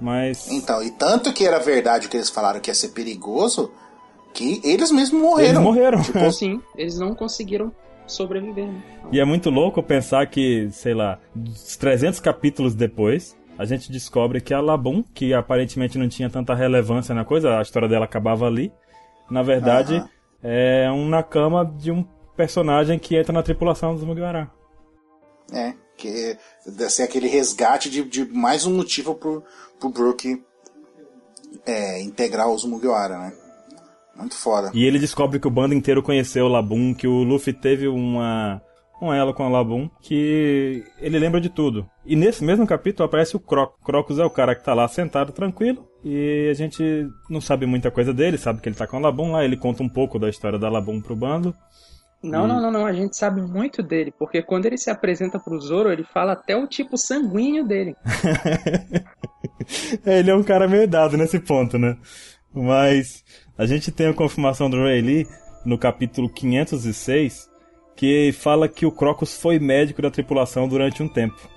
Mas. Então, e tanto que era verdade o que eles falaram que ia ser perigoso, que eles mesmos morreram. Eles morreram. Tipo, (laughs) sim, eles não conseguiram sobreviver. Né? E é muito louco pensar que, sei lá, 300 capítulos depois, a gente descobre que a Labum, que aparentemente não tinha tanta relevância na coisa, a história dela acabava ali, na verdade, uh -huh. é um Nakama de um personagem que entra na tripulação dos Mugiwara. É, que ser aquele resgate de, de mais um motivo pro, pro Brook é, integrar os Mugiwara, né? Muito foda. E ele descobre que o bando inteiro conheceu o Labum, que o Luffy teve uma um elo com o Labum, que ele lembra de tudo. E nesse mesmo capítulo aparece o Croc. Crocus é o cara que tá lá sentado tranquilo, e a gente não sabe muita coisa dele, sabe que ele tá com o Labum lá, ele conta um pouco da história da Labum pro bando. Não, não, não, não. A gente sabe muito dele, porque quando ele se apresenta pro Zoro, ele fala até o tipo sanguíneo dele. (laughs) é, ele é um cara meio dado nesse ponto, né? Mas a gente tem a confirmação do Ray Lee no capítulo 506, que fala que o Crocus foi médico da tripulação durante um tempo.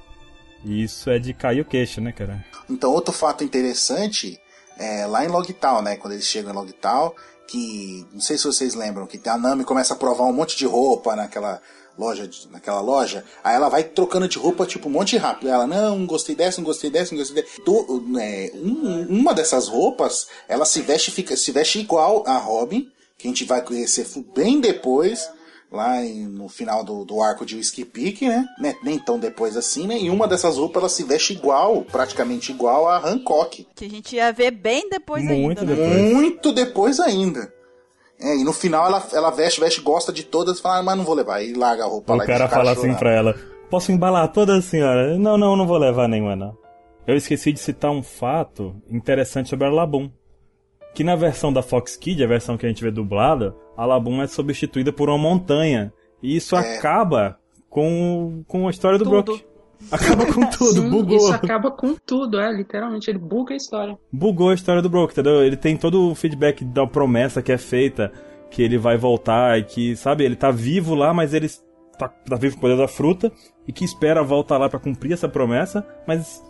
E isso é de cair o queixo, né, cara? Então, outro fato interessante é lá em Logtown, né? Quando eles chegam em Logtown, que não sei se vocês lembram que a Nami começa a provar um monte de roupa naquela loja, naquela loja, aí ela vai trocando de roupa tipo um monte rápido. Ela não gostei dessa, não gostei dessa, não gostei dessa. Do, é, um, uma dessas roupas, ela se veste fica se veste igual a Robin, que a gente vai conhecer bem depois lá em, no final do, do arco de Whiskey Peak, né? né? Nem tão depois assim, né? E uma dessas roupas ela se veste igual, praticamente igual a Hancock. Que a gente ia ver bem depois Muito ainda. Depois. Né? Muito depois ainda. É, e no final ela, ela veste, veste, gosta de todas, fala, ah, mas não vou levar. E larga a roupa o lá. O cara fala assim pra ela, posso embalar todas, senhora? Não, não, não vou levar nenhuma, não. Eu esqueci de citar um fato interessante sobre a Labum. Que na versão da Fox Kid, a versão que a gente vê dublada, a Labum é substituída por uma montanha. E isso é. acaba com, com a história do Tudo. Brook. Acaba com (laughs) tudo, Sim, bugou. Isso acaba com tudo, é, literalmente, ele buga a história. Bugou a história do Brook, entendeu? Ele tem todo o feedback da promessa que é feita, que ele vai voltar e que, sabe, ele tá vivo lá, mas ele tá, tá vivo com o poder da fruta e que espera voltar lá para cumprir essa promessa, mas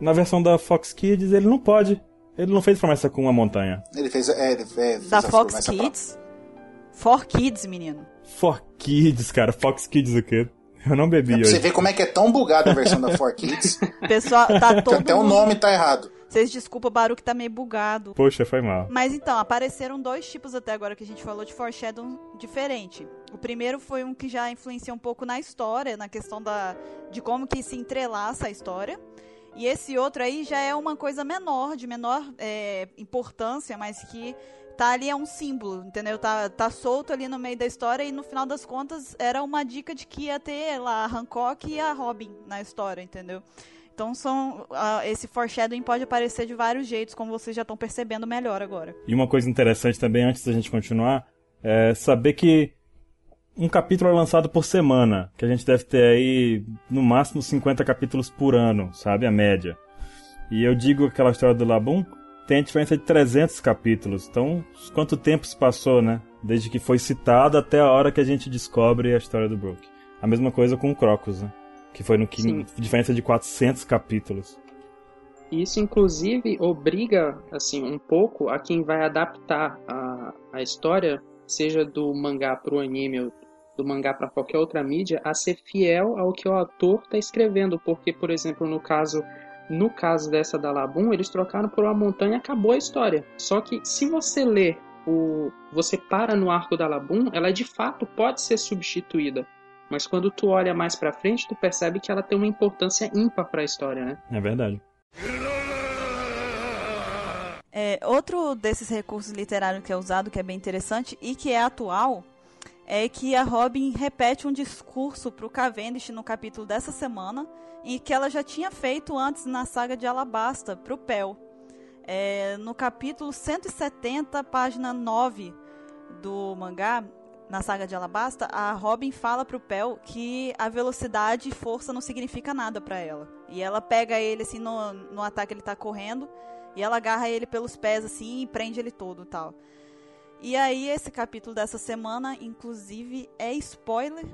na versão da Fox Kids ele não pode. Ele não fez promessa com uma montanha. Ele fez, é, ele fez Da Fox Kids? Pra... For Kids, menino. For Kids, cara. Fox Kids o quê? Eu não bebi é hoje. você ver como é que é tão bugada a versão da 4Kids. (laughs) Pessoal, tá todo Até o nome tá errado. Vocês desculpa, o Baru que tá meio bugado. Poxa, foi mal. Mas então, apareceram dois tipos até agora que a gente falou de foreshadow diferente. O primeiro foi um que já influencia um pouco na história, na questão da, de como que se entrelaça a história. E esse outro aí já é uma coisa menor, de menor é, importância, mas que tá ali é um símbolo, entendeu? Tá, tá solto ali no meio da história e no final das contas era uma dica de que ia ter lá a Hancock e a Robin na história, entendeu? Então são uh, esse foreshadowing pode aparecer de vários jeitos, como vocês já estão percebendo melhor agora. E uma coisa interessante também antes da gente continuar é saber que um capítulo é lançado por semana, que a gente deve ter aí no máximo 50 capítulos por ano, sabe, a média. E eu digo aquela história do Labum tem a diferença de 300 capítulos. Então, quanto tempo se passou, né? Desde que foi citado até a hora que a gente descobre a história do Brook. A mesma coisa com o Crocus, né? Que foi no que diferença de 400 capítulos. Isso, inclusive, obriga, assim, um pouco a quem vai adaptar a, a história, seja do mangá para o anime ou do mangá para qualquer outra mídia, a ser fiel ao que o autor está escrevendo. Porque, por exemplo, no caso no caso dessa da Labum, eles trocaram por uma montanha e acabou a história. Só que se você ler o. Você para no arco da Labum, ela de fato pode ser substituída. Mas quando tu olha mais pra frente, tu percebe que ela tem uma importância ímpar para a história, né? É verdade. É, outro desses recursos literários que é usado, que é bem interessante e que é atual, é que a Robin repete um discurso para o Cavendish no capítulo dessa semana, e que ela já tinha feito antes na saga de Alabasta para o Pel. É, no capítulo 170, página 9 do mangá, na saga de Alabasta, a Robin fala pro Pel que a velocidade e força não significa nada para ela. E ela pega ele assim no, no ataque que ele tá correndo e ela agarra ele pelos pés assim e prende ele todo, tal. E aí esse capítulo dessa semana, inclusive, é spoiler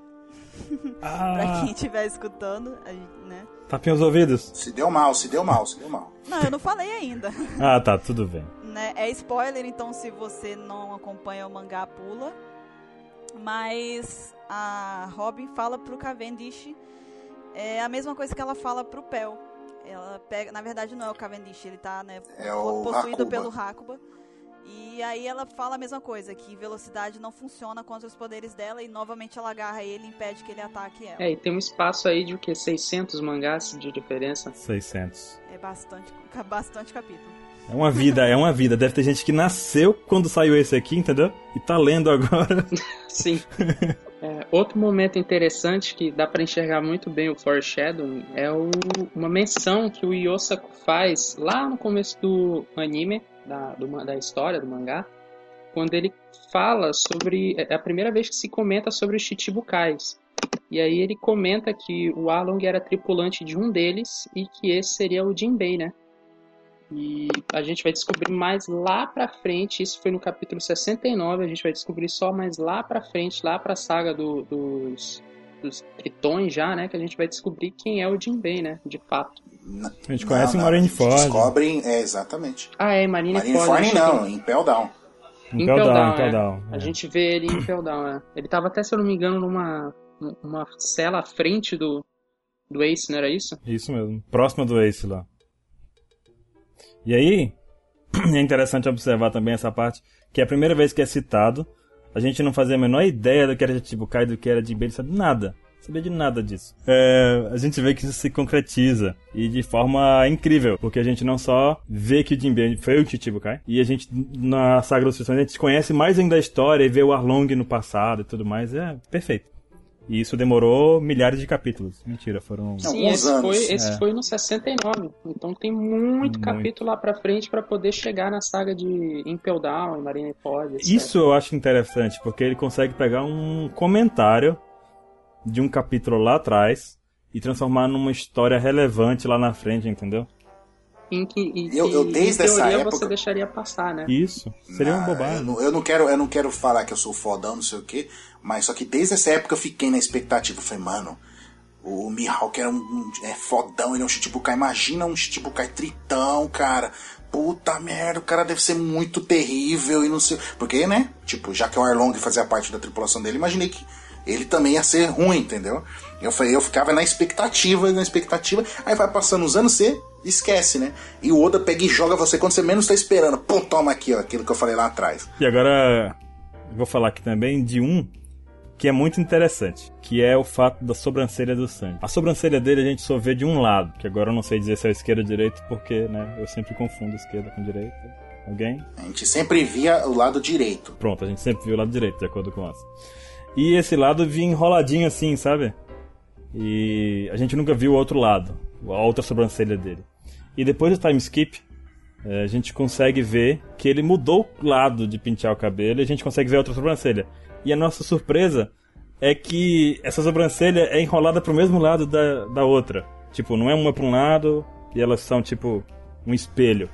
(laughs) Ah, pra quem estiver escutando, a gente, né? tapem os ouvidos. Se deu mal, se deu mal, se deu mal. Não, eu não falei ainda. (laughs) Ah, tá, tudo bem. né? É spoiler, então se você não acompanha o mangá, pula. Mas a Robin fala pro Cavendish é a mesma coisa que ela fala pro Pel. Ela pega, na verdade não é o Cavendish, ele tá, né, É o possuído Hakuba. pelo Hakuba. E aí ela fala a mesma coisa, que velocidade não funciona contra os poderes dela e novamente ela agarra ele e impede que ele ataque ela. É, e tem um espaço aí de o que? 600 mangás de diferença. 600. É bastante, bastante capítulo. É uma vida, é uma vida. Deve ter gente que nasceu quando saiu esse aqui, entendeu? E tá lendo agora. (laughs) Sim. É, outro momento interessante que dá pra enxergar muito bem o foreshadowing é o- uma menção que o Yosaku faz lá no começo do anime, da, do da história do mangá, quando ele fala sobre. É a primeira vez que se comenta sobre os Chichibukais. E aí ele comenta que o Arlong era tripulante de um deles e que esse seria o Jinbei, né? E a gente vai descobrir mais lá pra frente, isso foi no capítulo 69, a gente vai descobrir só mais lá pra frente, lá pra saga do- dos, dos tritões já, né? Que a gente vai descobrir quem é o Jinbei, né? De fato. A gente conhece o Marineford. Descobrem, é, exatamente. Ah, é, Marineford. Marineford a gente não, em Pell Down. Impel Impel Down, Down, é. Down. A é. gente vê ele em Impel Down, é. Ele tava até, se eu não me engano, numa uma cela à frente do, do Ace, não era isso? Isso mesmo. Próxima do Ace lá. E aí, (clears throat) é interessante observar também essa parte, que é a primeira vez que é citado, a gente não fazia a menor ideia do que era Chichibukai, do que era não sabia nada. Não sabia de nada disso. É, a gente vê que isso se concretiza, e de forma incrível, porque a gente não só vê que o Jinbei foi o Chichibukai, e a gente, na Saga dos Tritões, a gente conhece mais ainda a história e vê o Arlong no passado e tudo mais, é perfeito. E isso demorou milhares de capítulos. Mentira, foram... Sim, Alguns esse, anos, foi, esse é. foi no 69. Então tem muito, Muito. capítulo lá pra frente pra poder chegar na saga de Impel Down e Marineford. Isso eu acho interessante, porque ele consegue pegar um comentário de um capítulo lá atrás e transformar numa história relevante lá na frente, entendeu? Em que, e, Eu- eu que, desde em essa época- você deixaria passar, né? Isso. Seria uma Ah, Eu bobagem. não, eu não quero, eu não quero falar que eu sou fodão, não sei o quê, mas só que desde essa época eu fiquei na expectativa. Eu falei, mano, o Mihawk era um, um- é fodão, ele é um Chichibukai. Imagina um Chichibukai tritão, cara. Puta merda, o cara deve ser muito terrível e não sei. Porque, né? Tipo, já que o Arlong fazia parte da tripulação dele, imaginei que ele também ia ser ruim, entendeu? Eu, eu ficava na expectativa, na expectativa. Aí vai passando os anos, você esquece, né? E o Oda pega e joga você quando você menos tá esperando. Pum, toma aqui, ó, aquilo que eu falei lá atrás. E agora vou falar aqui também de um que é muito interessante, que é o fato da sobrancelha do Sanji. A sobrancelha dele a gente só vê de um lado, que agora eu não sei dizer se é esquerda ou direita, porque, né, eu sempre confundo esquerda com direita. Alguém? A gente sempre via o lado direito. Pronto, a gente sempre viu o lado direito, de acordo com essa. E esse lado vinha enroladinho assim, sabe? E a gente nunca viu o outro lado, a outra sobrancelha dele. E depois do time skip, eh, a gente consegue ver que ele mudou o lado de pentear o cabelo e a gente consegue ver a outra sobrancelha. E a nossa surpresa é que essa sobrancelha é enrolada pro mesmo lado da, da outra. Tipo, não é uma pra um lado e elas são tipo um espelho.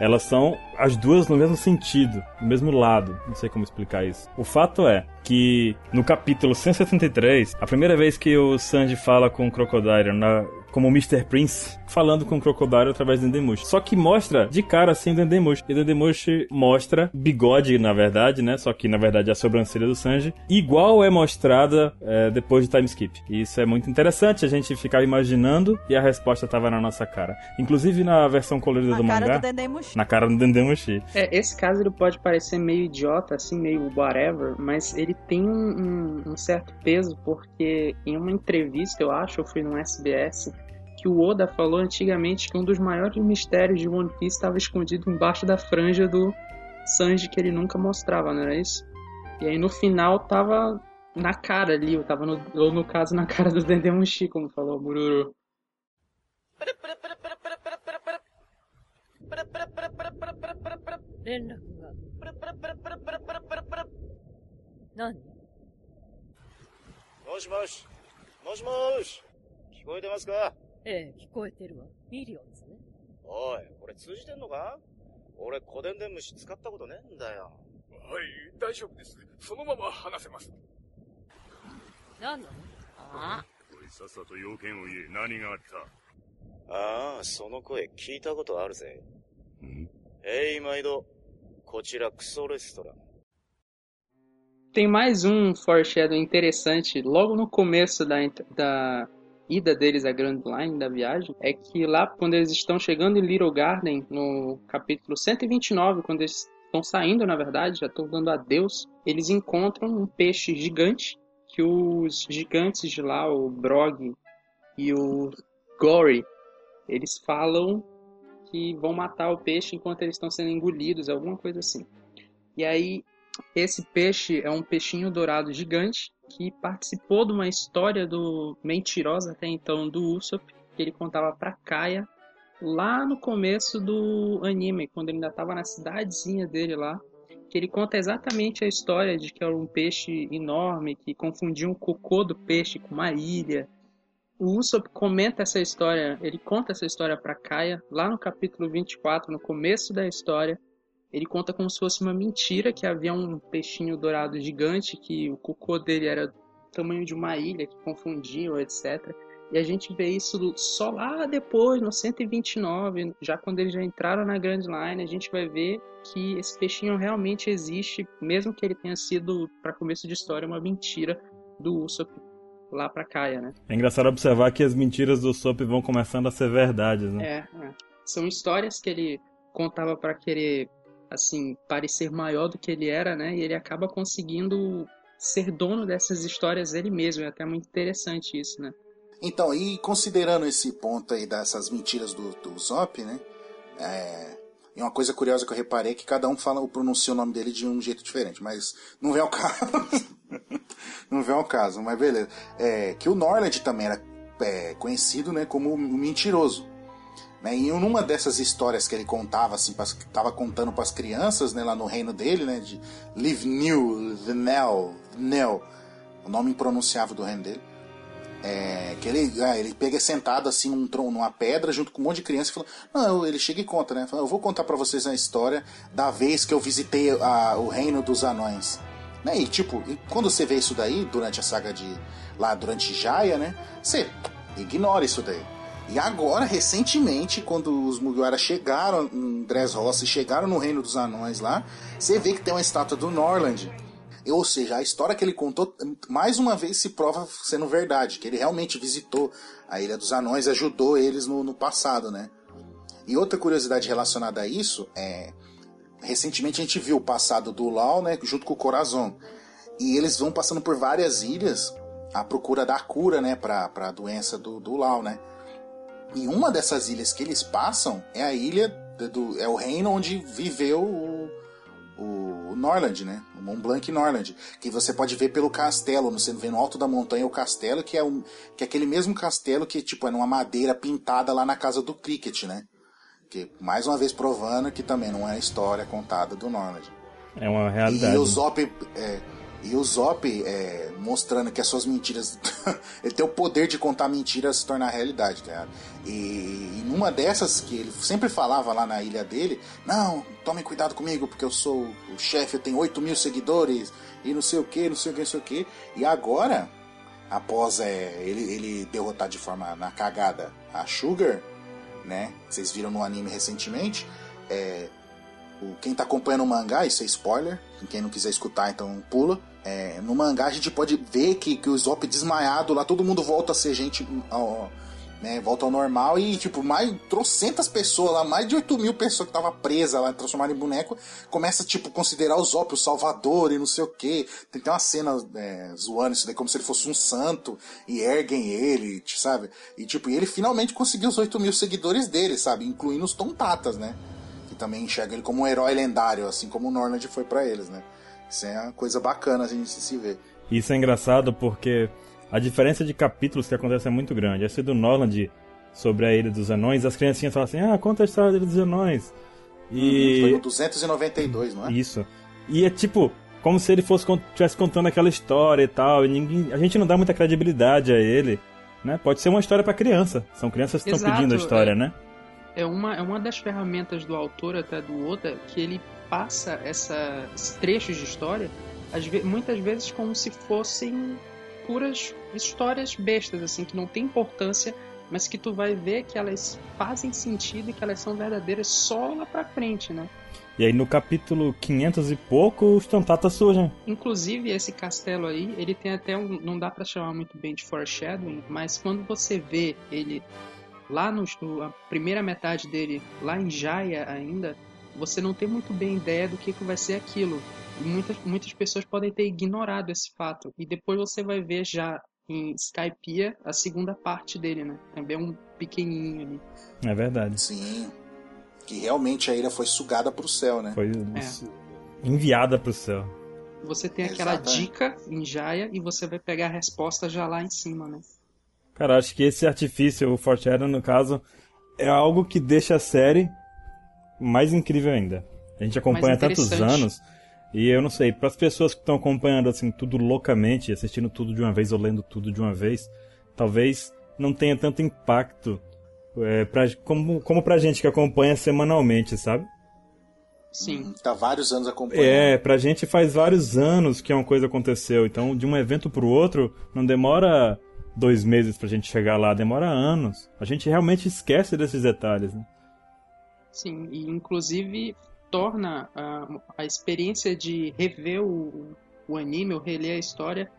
Elas são as duas no mesmo sentido, no mesmo lado. Não sei como explicar isso. O fato é que no capítulo 173, a primeira vez que o Sanji fala com o Crocodile, na- como o Mr. Prince, falando com o Crocodile através do Dendemushi. Só que mostra de cara assim o Dendemushi. E o Dendemushi mostra bigode, na verdade, né? Só que na verdade é a sobrancelha do Sanji, igual é mostrada é, depois de time skip. E isso é muito interessante, a gente ficava imaginando e a resposta estava na nossa cara. Inclusive na versão colorida Na do cara mangá. do Dendemushi. Na cara do Dendemushi. É, esse caso ele pode parecer meio idiota, assim, meio whatever, mas ele tem um, um- um certo peso, porque em uma entrevista, eu acho, eu fui no SBS, que o Oda falou antigamente que um dos maiores mistérios de One Piece estava escondido embaixo da franja do Sanji, que ele nunca mostrava, não era isso? E aí no final tava na cara ali, ou tava no, ou no caso na cara do Dendemushi, como falou o Bururu. 連絡が。何もしもし。もしもし。聞こえてますか ええ、聞こえてるわ。ミリオンズね。おい、これ通じてんのか？俺、古伝で虫使ったことねえんだよ。はい、大丈夫です。そのまま話せます。何なの？あおい、さっさと要件を言え。何があった？ああ、その声聞いたことあるぜ。ん？えい、毎度。こちらクソレストラン。Tem mais um foreshadow interessante logo no começo da, da ida deles à Grand Line da viagem. É que lá, quando eles estão chegando em Little Garden, no capítulo 129, quando eles estão saindo, na verdade, já estão dando adeus, eles encontram um peixe gigante que os gigantes de lá, o Brog e o Gory, eles falam que vão matar o peixe enquanto eles estão sendo engolidos, alguma coisa assim. E aí esse peixe é um peixinho dourado gigante que participou de uma história do mentirosa até então do Usopp, que ele contava pra Kaia lá no começo do anime, quando ele ainda estava na cidadezinha dele lá, que ele conta exatamente a história de que era um peixe enorme que confundia um cocô do peixe com uma ilha. O Usopp comenta essa história, ele conta essa história pra Kaia lá no capítulo 24, no começo da história. Ele conta como se fosse uma mentira que havia um peixinho dourado gigante, que o cocô dele era do tamanho de uma ilha, que confundiam, etc. E a gente vê isso só lá depois, no 129, já quando eles já entraram na Grand Line, a gente vai ver que esse peixinho realmente existe, mesmo que ele tenha sido, para começo de história, uma mentira do Usopp lá pra Kaia, né? É engraçado observar que as mentiras do Sop vão começando a ser verdades, né? É, é. São histórias que ele contava pra querer, assim, parecer maior do que ele era, né? E ele acaba conseguindo ser dono dessas histórias ele mesmo. É até muito interessante isso, né? Então, e considerando esse ponto aí dessas mentiras do, do Zop, né? É, e uma coisa curiosa que eu reparei é que cada um fala, pronuncia o nome dele de um jeito diferente, mas não vem ao (laughs) caso. não vem ao caso, mas beleza. É, que o Norland também era é, conhecido né, como o mentiroso. Né, e numa dessas histórias que ele contava, assim, pras, tava contando para as crianças, né, lá no reino dele, né, de Live New, Venel, Nel, o nome impronunciável do reino dele. É, que ele, ah, ele pega sentado assim num tron, numa pedra junto com um monte de criança e fala: Não, ele chega e conta, né? Fala, eu vou contar para vocês a história da vez que eu visitei a, o reino dos anões. Né? E tipo, quando você vê isso daí durante a saga de. lá durante Jaya, né? Você ignora isso daí. E agora, recentemente, quando os Mugiwara chegaram em Dressrosa e chegaram no reino dos anões lá, você vê que tem uma estátua do Norland. Ou seja, a história que ele contou, mais uma vez se prova sendo verdade, que ele realmente visitou a Ilha dos Anões e ajudou eles no, no passado, né? E outra curiosidade relacionada a isso é. Recentemente a gente viu o passado do Lau, né? Junto com o Corazon. E eles vão passando por várias ilhas à procura da cura, né? Pra, pra doença do, do Lau, né? E uma dessas ilhas que eles passam é a ilha do. é o reino onde viveu o, o Norland, né? O Mont Blanc Norland, que você pode ver pelo castelo, você vê no alto da montanha o castelo, que é, um, que é aquele mesmo castelo que tipo é numa madeira pintada lá na casa do Cricket, né? Que mais uma vez provando que também não é a história contada do Norland. É uma realidade. E o Zop, é, e o Zop é, mostrando que as suas mentiras. (laughs) ele tem o poder de contar mentiras se tornar realidade, tá? E, e numa dessas que ele sempre falava lá na ilha dele: Não, tomem cuidado comigo, porque eu sou o chefe, eu tenho 8 mil seguidores, e não sei o que, não sei o que, não sei o que. E agora, após é, ele, ele derrotar de forma na cagada a Sugar, né? Vocês viram no anime recentemente. É, quem tá acompanhando o mangá, isso é spoiler. Quem não quiser escutar, então pula. É, no mangá a gente pode ver que, que o Zop desmaiado lá, todo mundo volta a ser gente. Ó, né, volta ao normal e, tipo, mais trocentas pessoas lá, mais de 8 mil pessoas que tava presa lá, transformadas em boneco, começa, tipo, considerar o Zop o salvador e não sei o que. Tem uma cena é, zoando isso daí como se ele fosse um santo e erguem ele, sabe? E, tipo, e ele finalmente conseguiu os 8 mil seguidores dele, sabe? Incluindo os tontatas, né? Que também enxergam ele como um herói lendário, assim como o Norland foi para eles, né? Isso é uma coisa bacana a gente se ver. Isso é engraçado porque a diferença de capítulos que acontece é muito grande. Esse do Norland sobre a Ilha dos Anões, as criancinhas falam assim: ah, conta a história da Ilha dos Anões. E... Foi no 292, não é? Isso. E é tipo, como se ele fosse estivesse contando aquela história e tal. E ninguém, a gente não dá muita credibilidade a ele. Né? Pode ser uma história para criança. São crianças que estão pedindo a história, é, né? É uma, é uma das ferramentas do autor, até do Oda, que ele passa essa, esses trechos de história, muitas vezes como se fossem puras histórias bestas, assim, que não tem importância, mas que tu vai ver que elas fazem sentido e que elas são verdadeiras só lá pra frente, né? E aí no capítulo 500 e pouco, os Tantatas surgem. Inclusive, esse castelo aí, ele tem até um... Não dá para chamar muito bem de foreshadowing, mas quando você vê ele lá no... A primeira metade dele, lá em Jaya ainda, você não tem muito bem ideia do que, que vai ser aquilo. E muitas, muitas pessoas podem ter ignorado esse fato. E depois você vai ver já em Skypiea a segunda parte dele, né? Também é um pequenininho ali. É verdade. Sim. Que realmente a ilha foi sugada pro céu, né? Foi é. enviada pro céu. Você tem aquela dica em Jaya e você vai pegar a resposta já lá em cima, né? Cara, acho que esse artifício, o Fortera, no caso, é algo que deixa a série mais incrível ainda. A gente acompanha tantos anos e eu não sei, para as pessoas que estão acompanhando assim tudo loucamente, assistindo tudo de uma vez ou lendo tudo de uma vez, talvez não tenha tanto impacto é, pra, como, como pra gente que acompanha semanalmente, sabe? Sim. Hum, tá vários anos acompanhando. É, pra gente faz vários anos que uma coisa aconteceu. Então, de um evento pro outro, não demora dois meses pra gente chegar lá, demora anos. A gente realmente esquece desses detalhes, né? Sim, e inclusive torna a, a experiência de rever o, o anime ou reler a história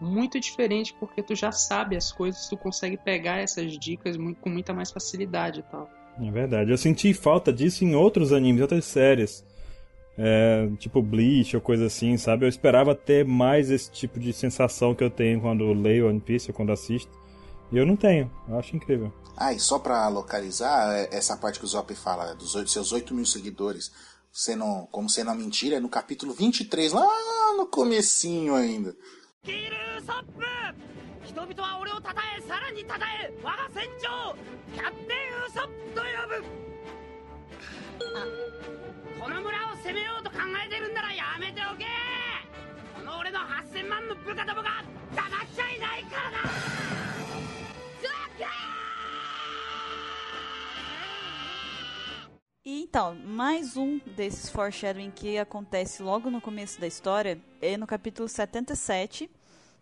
muito diferente porque tu já sabe as coisas, tu consegue pegar essas dicas com muita mais facilidade e tal. É verdade. Eu senti falta disso em outros animes, outras séries. É, tipo Bleach ou coisa assim, sabe? Eu esperava ter mais esse tipo de sensação que eu tenho quando leio One Piece ou quando assisto. E eu não tenho. Eu acho incrível. Ah, e só pra localizar, é, essa parte que o Zop fala, dos seus 8 mil seguidores, sendo, como sendo a mentira, é no capítulo 23, lá no comecinho ainda. 人 E então, mais um desses foreshadowing que acontece logo no começo da história é no capítulo 77,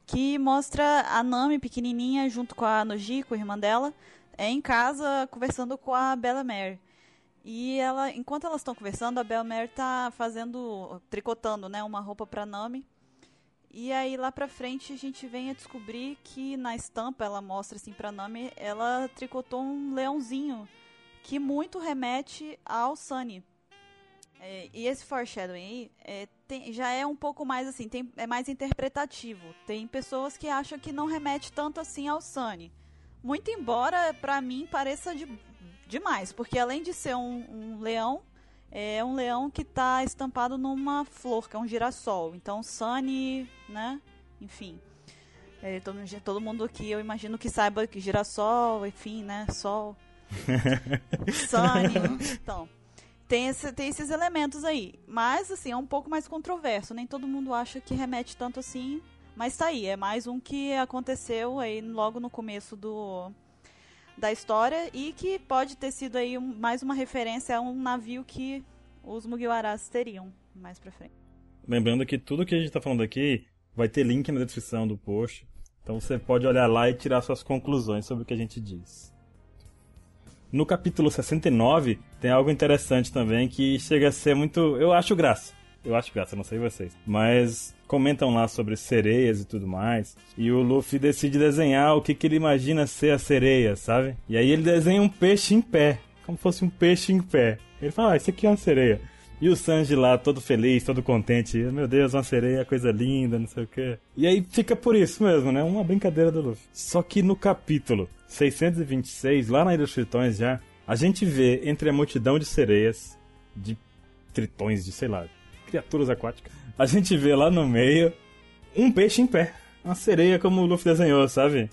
que mostra a Nami pequenininha junto com a Nojiko, irmã dela, é em casa conversando com a Bella Mare. E ela, enquanto elas estão conversando, a Bella Mare tá fazendo, tricotando, né, uma roupa para Nami. E aí lá pra frente a gente vem a descobrir que na estampa ela mostra assim pra Nami, ela tricotou um leãozinho que muito remete ao Sunny. É, e esse foreshadowing aí é, tem, já é um pouco mais assim, tem, é mais interpretativo. Tem pessoas que acham que não remete tanto assim ao Sunny. Muito embora, para mim, pareça de, demais, porque além de ser um, um leão, é um leão que está estampado numa flor, que é um girassol. Então, Sunny, né? Enfim. É, todo, todo mundo aqui, eu imagino que saiba que girassol, enfim, né? Sol. (laughs) Sunny. Então, tem, esse, tem esses elementos aí. Mas, assim, é um pouco mais controverso. Nem todo mundo acha que remete tanto assim. Mas tá aí. É mais um que aconteceu aí logo no começo do da história e que pode ter sido aí um, mais uma referência a um navio que os Mugiwaras teriam mais pra frente. Lembrando que tudo que a gente tá falando aqui vai ter link na descrição do post. Então você pode olhar lá e tirar suas conclusões sobre o que a gente diz. No capítulo 69 tem algo interessante também que chega a ser muito. Eu acho graça. Eu acho graça, não sei vocês. Mas comentam lá sobre sereias e tudo mais. E o Luffy decide desenhar o que, que ele imagina ser a sereia, sabe? E aí ele desenha um peixe em pé. Como fosse um peixe em pé. Ele fala, ah, isso aqui é uma sereia. E o Sanji lá, todo feliz, todo contente. Meu Deus, uma sereia, coisa linda, não sei o quê. E aí fica por isso mesmo, né? Uma brincadeira do Luffy. Só que no capítulo 626, lá na Ilha dos Tritões já, a gente vê entre a multidão de sereias, de tritões, de sei lá, criaturas aquáticas, a gente vê lá no meio um peixe em pé. Uma sereia como o Luffy desenhou, sabe?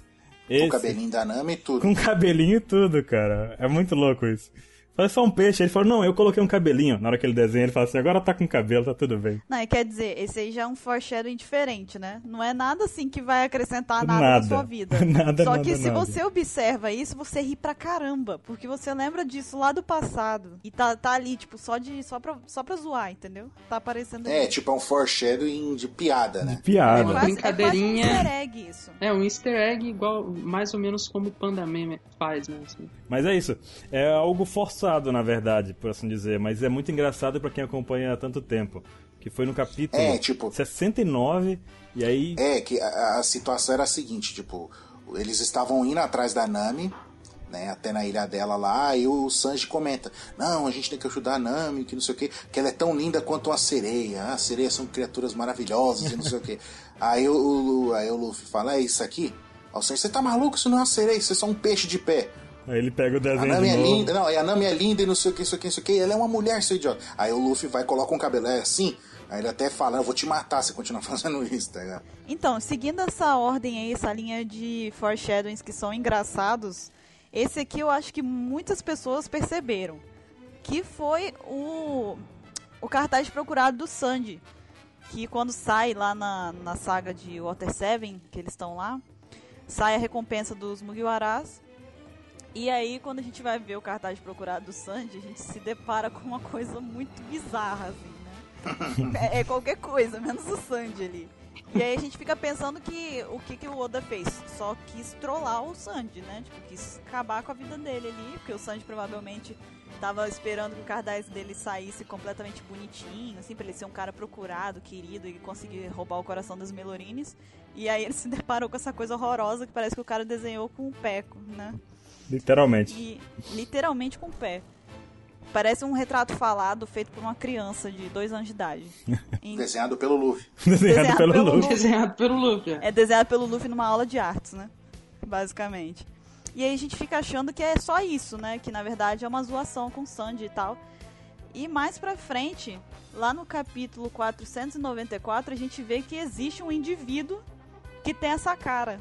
Com Esse- o cabelinho da Nami e tudo. com cabelinho e tudo, cara. É muito louco isso. Faz só um peixe. Ele falou, não, eu coloquei um cabelinho. Na hora que ele desenha, ele fala assim, agora tá com cabelo, tá tudo bem. Não, e quer dizer, esse aí já é um foreshadowing diferente, né? Não é nada assim que vai acrescentar nada, Nada. na sua vida. (laughs) Nada, Só nada, que se nada. você observa isso, você ri pra caramba. Porque você lembra disso lá do passado. E tá, tá ali, tipo, só, de, só, pra, só pra zoar, entendeu? Tá aparecendo É, ali. tipo, é um foreshadowing de piada, né? É Piada. Uma quase, brincadeirinha. É um easter egg isso. É um easter egg igual, mais ou menos como o Panda Man faz, né? assim. Mas é isso. É algo forçado, na verdade, por assim dizer. Mas é muito engraçado pra quem acompanha há tanto tempo. Que foi no capítulo É, tipo- 69. E aí... É, que a, a situação era a seguinte, tipo, eles estavam indo atrás da Nami, né, até na ilha dela lá, e o Sanji comenta, não, a gente tem que ajudar a Nami, que não sei o que, que ela é tão linda quanto uma sereia, ah, sereias são criaturas maravilhosas e não sei o que. (laughs) Aí o, o- aí o Luffy fala, é isso aqui? Aí o Sanji, você tá maluco? Isso não é uma sereia, isso é só um peixe de pé. Aí ele pega o A desenho Nami de é novo. linda, não, e a Nami é linda e não sei o que, isso aqui, isso aqui, ela é uma mulher, seu idiota. Aí o Luffy vai e coloca um cabelo, é assim? Aí ele até fala, eu vou te matar se continuar (laughs) fazendo isso, tá ligado? Então, seguindo essa ordem aí, essa linha de foreshadowings que são engraçados, esse aqui eu acho que muitas pessoas perceberam. Que foi o, o cartaz procurado do Sandy. Que quando sai lá na, na saga de Water 7, que eles estão lá, sai a recompensa dos Mugiwaras. E aí, quando a gente vai ver o cartaz procurado do Sandy, a gente se depara com uma coisa muito bizarra, assim, né? (laughs) É, é qualquer coisa, menos o Sandy ali. E aí a gente fica pensando que o que, que o Oda fez? Só quis trollar o Sandy, né? Tipo, quis acabar com a vida dele ali, porque o Sandy provavelmente tava esperando que o cartaz dele saísse completamente bonitinho, assim, pra ele ser um cara procurado, querido e conseguir roubar o coração das Melorines. E aí ele se deparou com essa coisa horrorosa que parece que o cara desenhou com o pé, né? Literalmente. E literalmente com o pé. Parece um retrato falado feito por uma criança de dois anos de idade. (laughs) Em- Desenhado pelo Luffy. Desenhado Desenhado pelo pelo Luffy. Desenhado pelo Luffy. é. É desenhado pelo Luffy numa aula de artes, né? Basicamente. E aí a gente fica achando que é só isso, né? Que na verdade é uma zoação com o Sandy e tal. E mais pra frente, lá no capítulo 494, a gente vê que existe um indivíduo que tem essa cara.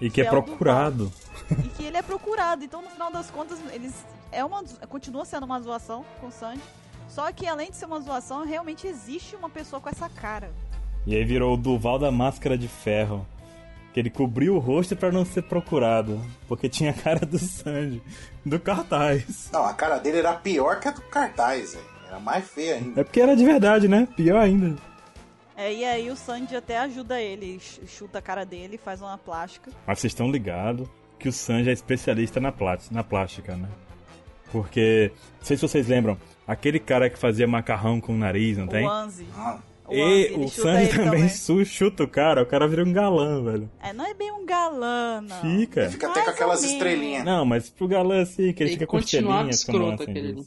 E que é é procurado. E que ele é procurado. Então, no final das contas, eles é uma continua sendo uma zoação com o Sandy. Só que além de ser uma zoação, realmente existe uma pessoa com essa cara. E aí virou o Duval da Máscara de Ferro. Que ele cobriu o rosto pra não ser procurado. Porque tinha a cara do Sanji. Do cartaz. Não, a cara dele era pior que a do cartaz, velho. Era mais feia ainda. É porque era de verdade, né? Pior ainda. É, e aí o Sandy até ajuda ele, ch- chuta a cara dele, faz uma plástica. Mas vocês estão ligados que o Sanji é especialista na, plástica, na plástica, né? Porque, não sei se vocês lembram, aquele cara que fazia macarrão com o nariz, não tem? O Anzi. Ah, O E ele o Sanji ele também su- chuta o cara, o cara vira um galã, velho. É, não é bem um galã, não. Fica. Fica até com aquelas estrelinhas. Não, mas pro galã assim, que ele Tem fica com estrelinhas, como escroto assim aquele.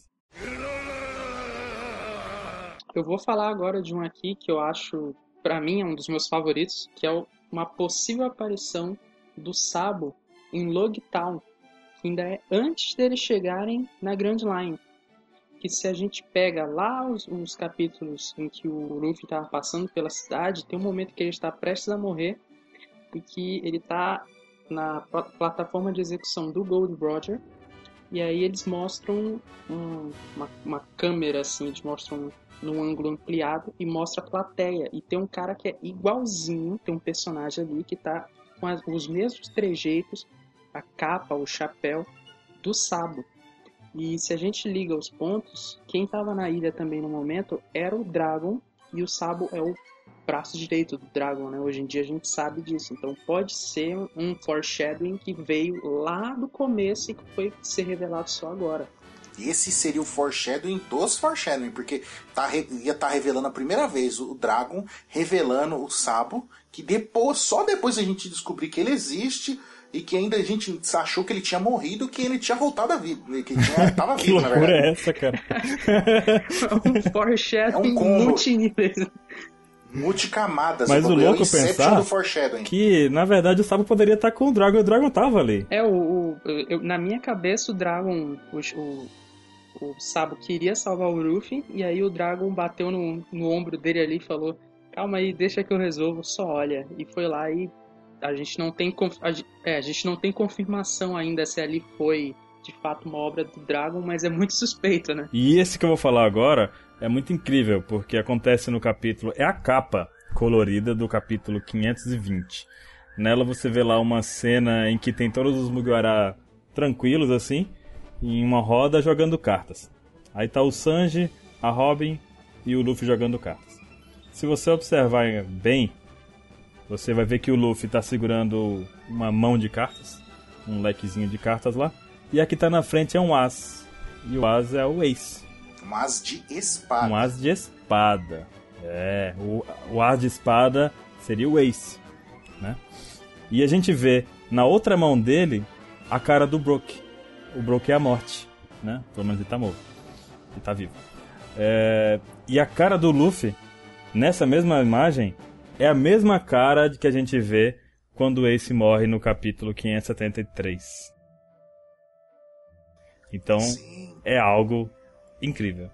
Eu vou falar agora de um aqui que eu acho, pra mim, é um dos meus favoritos, que é uma possível aparição do Sabo em Logtown, que ainda é antes deles chegarem na Grand Line. Que se a gente pega lá os, os capítulos em que o Luffy estava passando pela cidade, tem um momento que ele está prestes a morrer e que ele está na pla- plataforma de execução do Gold Roger. E aí eles mostram um- uma, uma câmera assim, eles mostram num ângulo ampliado e mostra a plateia. E tem um cara que é igualzinho, tem um personagem ali que tá com as- os mesmos trejeitos, a capa, o chapéu do Sabo. E se a gente liga os pontos, quem estava na ilha também no momento era o Dragon e o Sabo é o braço direito do Dragon, né? Hoje em dia a gente sabe disso. Então pode ser um foreshadowing que veio lá do começo e que foi ser revelado só agora. Esse seria o foreshadowing dos foreshadowing, porque tá, ia estar revelando a primeira vez o Dragon, revelando o Sabo, que depois, só depois a gente descobrir que ele existe e que ainda a gente achou que ele tinha morrido, que ele tinha voltado à vida, que ele tinha, (laughs) tava Que vivo, na loucura verdade. é essa, cara? (laughs) um foreshadowing É um combo. multiníveis. Multicamadas. Mas o é louco pensar do foreshadowing. Que, na verdade, o Sabo poderia estar com o Dragon e o Dragon tava ali. É, o, o- eu- na minha cabeça o Dragon, o, o, o Sabo queria salvar o Luffy, e aí o Dragon bateu no, no ombro dele ali e falou, calma aí, deixa que eu resolvo, só olha. E foi lá e a gente não tem, a, é, a gente não tem confirmação ainda se ali foi de fato uma obra do Dragon, mas é muito suspeito, né? E esse que eu vou falar agora é muito incrível, porque acontece no capítulo. É a capa colorida do capítulo 520. Nela você vê lá uma cena em que tem todos os Mugiwara tranquilos assim, em uma roda jogando cartas. Aí tá o Sanji, a Robin e o Luffy jogando cartas. Se você observar bem, você vai ver que o Luffy tá segurando uma mão de cartas, um lequezinho de cartas lá, e a que tá na frente é um as. E o as é o Ace. Um as de espada. Um as de espada. É, o, o as de espada seria o Ace, né? E a gente vê na outra mão dele a cara do Brook. O Brook é a morte, né? Pelo menos ele tá morto. Ele tá vivo. É, e a cara do Luffy, nessa mesma imagem, é a mesma cara de que a gente vê quando o Ace morre no capítulo 573. Então, Sim. é algo incrível.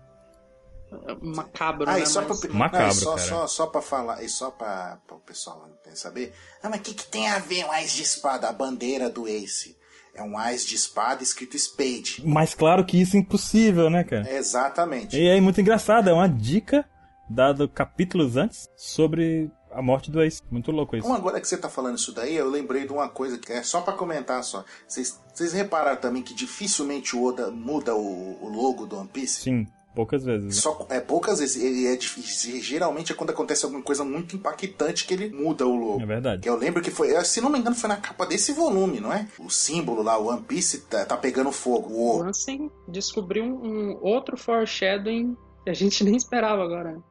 Macabro, Ah, né? e só Mas- pra, Macabro, não, e só, cara. só, só pra falar, e só pra, pra o pessoal saber. Ah, mas o que, que tem a ver um ás de espada? A bandeira do Ace. É um ás de espada escrito Spade. Mas claro que isso é impossível, né, cara? Exatamente. E é muito engraçado, é uma dica dada capítulos antes sobre a morte do Ace. Muito louco isso. Então, agora que você tá falando isso daí, eu lembrei de uma coisa que é só pra comentar só. Vocês vocês repararam também que dificilmente o Oda muda o, o logo do One Piece? Sim, poucas vezes. né? Só, é poucas vezes, ele é difícil. Geralmente é quando acontece alguma coisa muito impactante que ele muda o logo. É verdade. Que eu lembro que foi, se não me engano, foi na capa desse volume, não é? O símbolo lá, o One Piece, tá, tá pegando fogo. O Ansem descobriu um, um outro foreshadowing que a gente (laughs) nem esperava agora.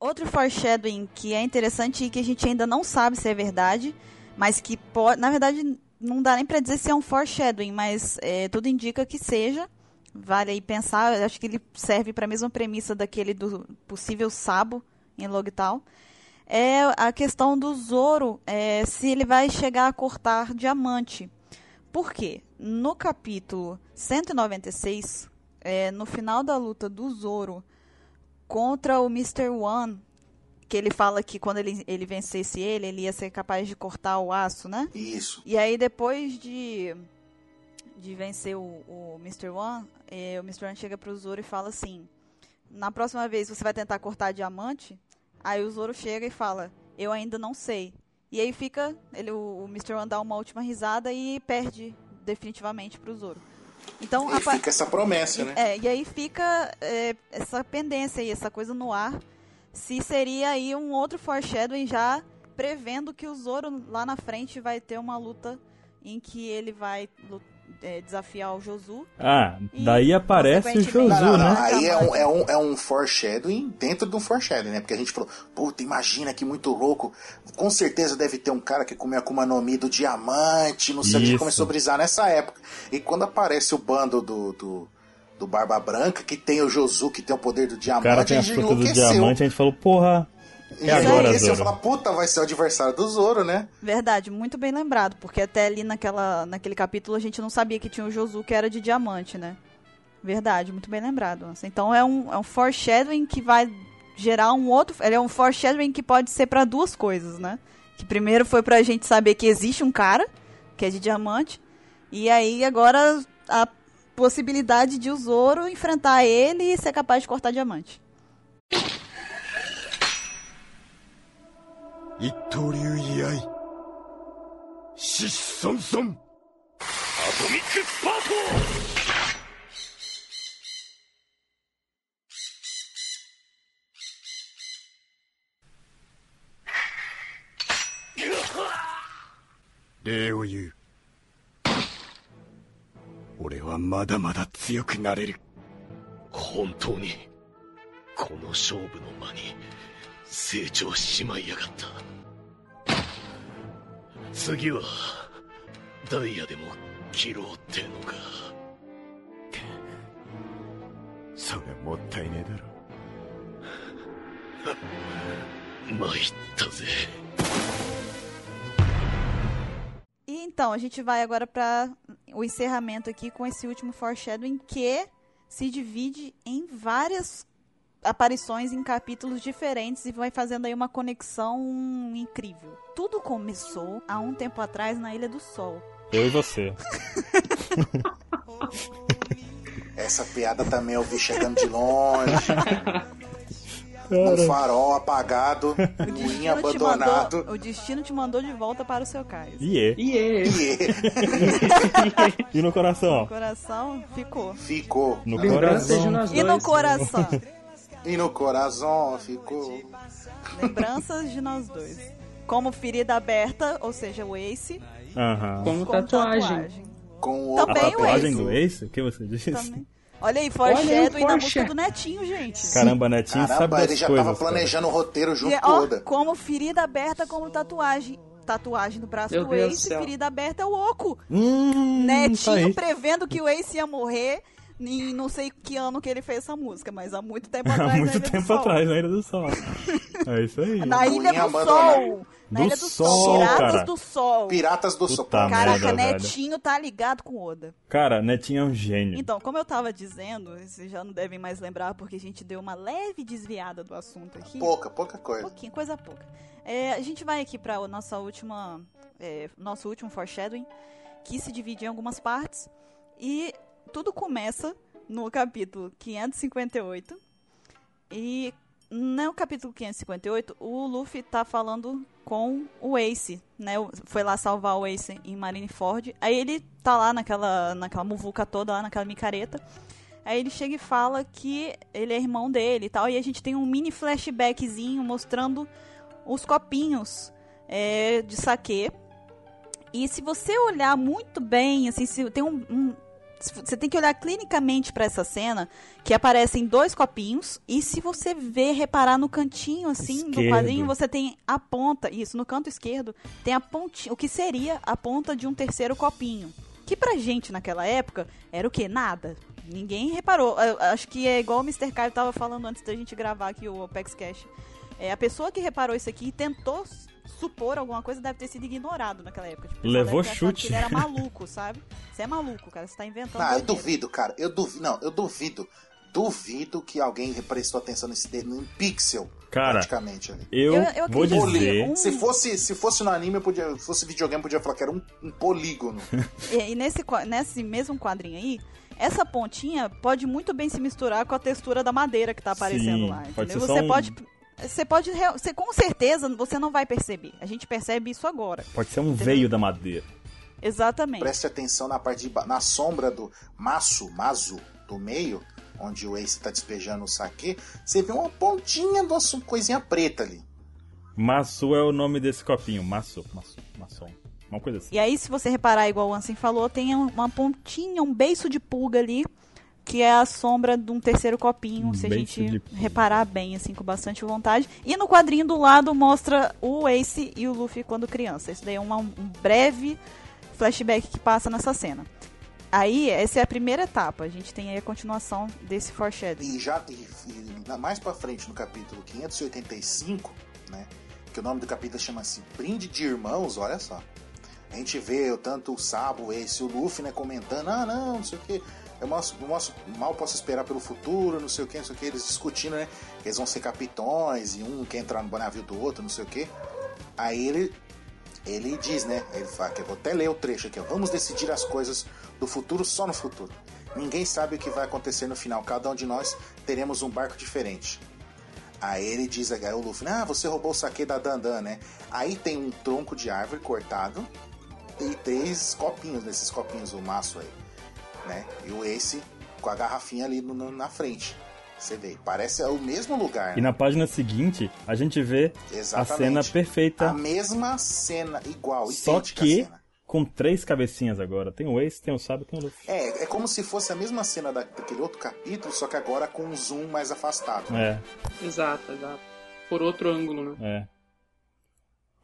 Outro foreshadowing que é interessante e que a gente ainda não sabe se é verdade, mas que pode. Na verdade, não dá nem pra dizer se é um foreshadowing, mas é, tudo indica que seja. Vale aí pensar, acho que ele serve para a mesma premissa daquele do possível Sabo em Logtown. É a questão do Zoro, é, se ele vai chegar a cortar diamante. Por quê? No capítulo 196, é, no final da luta do Zoro contra o Mr. One, que ele fala que quando ele, ele vencesse ele, ele ia ser capaz de cortar o aço, né? isso. E aí depois de, de vencer o, o Mr. One, eh, o Mr. One chega pro Zoro e fala assim, na próxima vez você vai tentar cortar diamante? Aí o Zoro chega e fala, eu ainda não sei. E aí fica, ele, o, o Mr. One dá uma última risada e perde definitivamente pro Zoro. Então, E a fica essa promessa, né? é, e aí fica é, essa pendência aí, essa coisa no ar. Se seria aí um outro foreshadowing já prevendo que o Zoro lá na frente vai ter uma luta em que ele vai é, desafiar o Josu. Ah, daí aparece o Josu, Não, não, não. né? Aí é um, é, um, é um foreshadowing dentro de um foreshadowing, né? Porque a gente falou, puta, imagina que muito louco. Com certeza deve ter um cara que comeu a Akuma no Mi do diamante, não sei o que. Começou a brisar nessa época. E quando aparece o bando do, do, do Barba Branca, que tem o Josu, que tem o poder do O diamante, cara tem a gente frutas do enlouqueceu. diamante, a gente falou, porra, E É aí agora, esse eu Zoro. falar, puta, vai ser o adversário do Zoro, né? Verdade, muito bem lembrado, porque até ali naquela, naquele capítulo a gente não sabia que tinha o Josu que era de diamante, né? Verdade, muito bem lembrado. Então é um, é um foreshadowing que vai gerar um outro. Ele é um foreshadowing que pode ser para duas coisas, né? Que primeiro foi pra gente saber que existe um cara que é de diamante, e aí agora a possibilidade de o Zoro enfrentar ele e ser capaz de cortar diamante. Itoryu Iai. Shisson Atomic Deu you. 俺はまだまだ強くなれる。本当にこの勝負の間に成長しちまいやがった次はダイヤでも切ろうってのかそれもったいねえだろ。(laughs) 参ったぜ E então, a gente vai agora para o encerramento aqui com esse último foreshadowing que se divide em várias aparições em capítulos diferentes e vai fazendo aí uma conexão incrível. Tudo começou há um tempo atrás na Ilha do Sol. Eu e você. (laughs) Essa piada também eu vi chegando de longe. (laughs) Um farol apagado, (laughs) O te abandonado. mandou, o destino te mandou de volta para o seu cais. Iê. E (laughs) E no coração? O coração ficou. Ficou. No Lembranças de coração. nós E no dois. coração? (laughs) E no coração ficou. Lembranças de nós dois. Como ferida aberta, ou seja, o Ace. Como como tatuagem. Com o A Também o tatuagem Ace. do Ace? O que você disse? Também. Olha aí, foreshadowing da música do Netinho, gente. Caramba, Netinho sabe Caramba, das ele já coisas. tava planejando o roteiro junto E, com o Oda. como ferida aberta, como tatuagem. Tatuagem no braço Meu do Deus Ace, céu. ferida aberta é o Oco. Cara. Hum, tá Netinho aí. prevendo que o Ace ia morrer em não sei que ano que ele fez essa música, mas há muito tempo (laughs) Há atrás. na muito tempo atrás, na Ilha do Sol. É isso aí. Na Ilha do. Sol. Na Do Ilha do Sol, Sol. Piratas cara. do Sol. Piratas do Sol. Caraca, merda, velho. Netinho tá ligado com o Oda. Cara, Netinho é um gênio. Então, como eu tava dizendo, vocês já não devem mais lembrar porque a gente deu uma leve desviada do assunto aqui. Pouca, pouca coisa. pouquinho, coisa pouca. É, a gente vai aqui para nossa última, é, nosso último foreshadowing, que se divide em algumas partes e tudo começa no capítulo 558 e no capítulo 558 o Luffy tá falando com o Ace, né? Foi lá salvar o Ace em Marineford. Aí ele tá lá naquela naquela muvuca toda lá naquela micareta. Aí ele chega e fala que ele é irmão dele e tal. E a gente tem um mini flashbackzinho mostrando os copinhos é, de saquê. E se você olhar muito bem, assim, se tem um, um- você tem que olhar clinicamente para essa cena, que aparecem dois copinhos, e se você ver, reparar no cantinho, assim, do Esquerdo. quadrinho, você tem a ponta, isso, no canto esquerdo, tem a pontinha, o que seria a ponta de um terceiro copinho. Que pra gente naquela época era o quê? Nada. Ninguém reparou. Eu acho que é igual o Mr. Caio tava falando antes da gente gravar aqui o Opex Cash. É, a pessoa que reparou isso aqui tentou supor alguma coisa deve ter sido ignorado naquela época. Tipo, Levou chute. Ele era maluco, sabe? Você é maluco, cara. Você tá inventando. Ah, eu duvido, cara. Eu duvido. Não, eu duvido. Duvido que alguém prestou atenção nesse dedo, em pixel, Cara, praticamente ali. Eu, Eu- eu vou dizer. um- Se fosse, se fosse no anime, eu podia, se fosse videogame, eu podia falar que era um, um polígono. (laughs) E, e nesse, nesse mesmo quadrinho aí, essa pontinha pode muito bem se misturar com a textura da madeira que tá aparecendo Sim, lá. pode Você um- pode. Você pode. Você, com certeza você não vai perceber. A gente percebe isso agora. Pode ser um veio da madeira. Exatamente. Preste atenção na parte de na sombra do maço, mazo do meio, onde o Ace tá despejando o saque, você vê uma pontinha de uma coisinha preta ali. Maçu é o nome desse copinho. Maçu, maçu, maçom. Uma coisa assim. E aí, se você reparar, igual o Ansem falou, tem uma pontinha, um beiço de pulga ali, que é a sombra de um terceiro copinho, se a beiço gente pulga. reparar bem, assim, com bastante vontade. E no quadrinho do lado mostra o Ace e o Luffy quando criança. Isso daí é uma- um breve flashback que passa nessa cena. Aí, essa é a primeira etapa. A gente tem aí a continuação desse foreshadowing. E já e, e na- mais pra frente, no capítulo 585, né? Que o nome do capítulo chama-se Brinde de Irmãos, olha só. A gente vê tanto o Sabo, esse o Luffy, né, comentando, ah não, não sei o que. Eu mostro- mal posso esperar pelo futuro, não sei o que, não sei o que, eles discutindo, né? Eles vão ser capitões e um quer entrar no navio do outro, não sei o que. Aí ele, ele diz, né? Ele fala que eu vou até ler o trecho aqui, ó. Vamos decidir as coisas do futuro só no futuro. Ninguém sabe o que vai acontecer no final. Cada um de nós teremos um barco diferente. Aí ele diz, aí o Luffy, ah, você roubou o saque da Dandan, né? Aí tem um tronco de árvore cortado e três copinhos, nesses copinhos, o maço aí, né? E o Ace com a garrafinha ali no- no- na frente. Você vê, parece o mesmo lugar. E né? na página seguinte, a gente vê a Exatamente. cena perfeita. A mesma cena, igual, Só que a cena. com três cabecinhas agora. Tem o Ace, tem o e tem o Luffy. É, é como se fosse a mesma cena da- daquele outro capítulo, só que agora com um zoom mais afastado. É, Exato, exato. Por outro ângulo, né? é.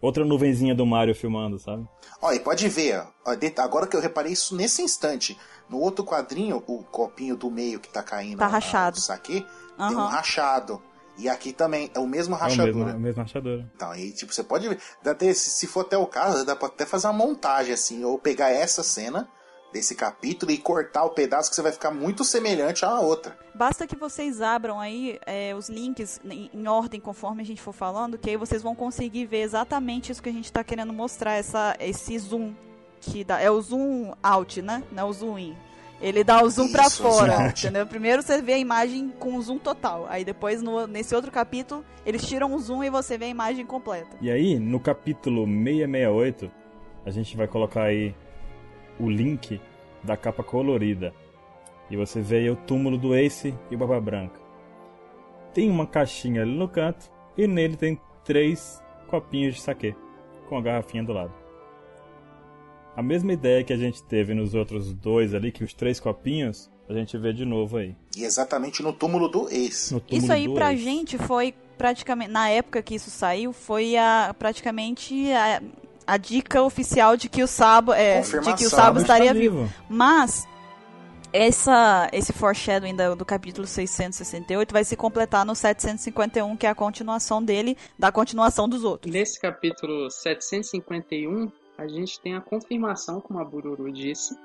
Outra nuvenzinha do Mario filmando, sabe? Ó, e pode ver, ó, agora que eu reparei isso nesse instante. No outro quadrinho, o copinho do meio que tá caindo Tá rachado. o saque, tem um rachado. E aqui também é o mesmo É o rachadura. mesmo, a mesma rachadura. Então, aí, tipo, você pode ver. Dá até, se, for até o caso, dá pra até fazer uma montagem, assim, ou pegar essa cena desse capítulo e cortar o pedaço que você vai ficar muito semelhante à outra. Basta que vocês abram aí é, os links em, em ordem conforme a gente for falando, que aí vocês vão conseguir ver exatamente isso que a gente tá querendo mostrar, essa, esse zoom. Que dá, é o zoom out, né? Não é o zoom in. Ele dá o zoom zoom fora, entendeu? Primeiro você vê a imagem com o zoom total. Aí depois, no- nesse outro capítulo, eles tiram o zoom e você vê a imagem completa. E aí, no capítulo 668, a gente vai colocar aí o link da capa colorida. E você vê aí o túmulo do Ace e o Barba Branca. Tem uma caixinha ali no canto e nele tem três copinhos de saquê com a garrafinha do lado. A mesma ideia que a gente teve nos outros dois ali, que os três copinhos, a gente vê de novo aí. E exatamente no túmulo do ex. No túmulo Isso aí do pra Ace. gente foi praticamente, na época que isso saiu, foi a, praticamente a, a dica oficial de que o Sabo, é, de que o. Sabo estaria vivo. vivo. Mas essa, esse foreshadowing do, do capítulo 668 vai se completar no 751, que é a continuação dele, da continuação dos outros. Nesse capítulo 751, a gente tem a confirmação, como a Bururu disse,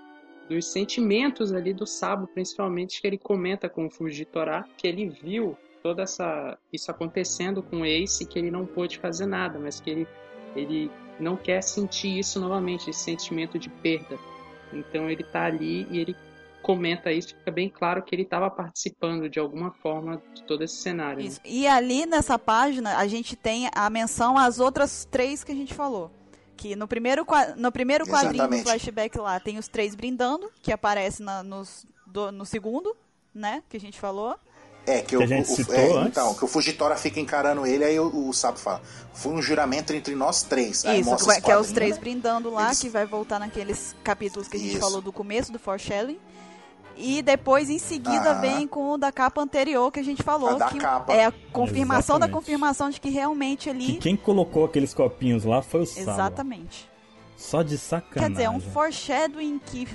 dos sentimentos ali do Sabo, principalmente que ele comenta com o Fujitora, que ele viu toda essa isso acontecendo com o Ace, que ele não pôde fazer nada, mas que ele ele não quer sentir isso novamente, esse sentimento de perda. Então ele tá ali e ele comenta isso, fica bem claro que ele estava participando de alguma forma de todo esse cenário. né? E ali nessa página a gente tem a menção às outras três que a gente falou. Que no primeiro, no primeiro quadrinho do flashback lá tem os três brindando, que aparece na- nos, do- no segundo, né? Que a gente falou. É, que, Que o, a gente o- citou é, antes. Então, que o Fujitora fica encarando ele, aí o, o Sabo fala: Foi um juramento entre nós três. Aí Isso, que, que é os quadrinhos, três né? brindando lá, Eles- que vai voltar naqueles capítulos que a gente Isso. falou do começo do foreshadowing. E depois, em seguida, Aham. vem com o da capa anterior que a gente falou. A da que capa. É a confirmação da Exatamente. confirmação de que realmente Que ali. quem colocou aqueles copinhos lá foi o Sabo. Exatamente. Só de sacanagem. Quer dizer, é um foreshadowing que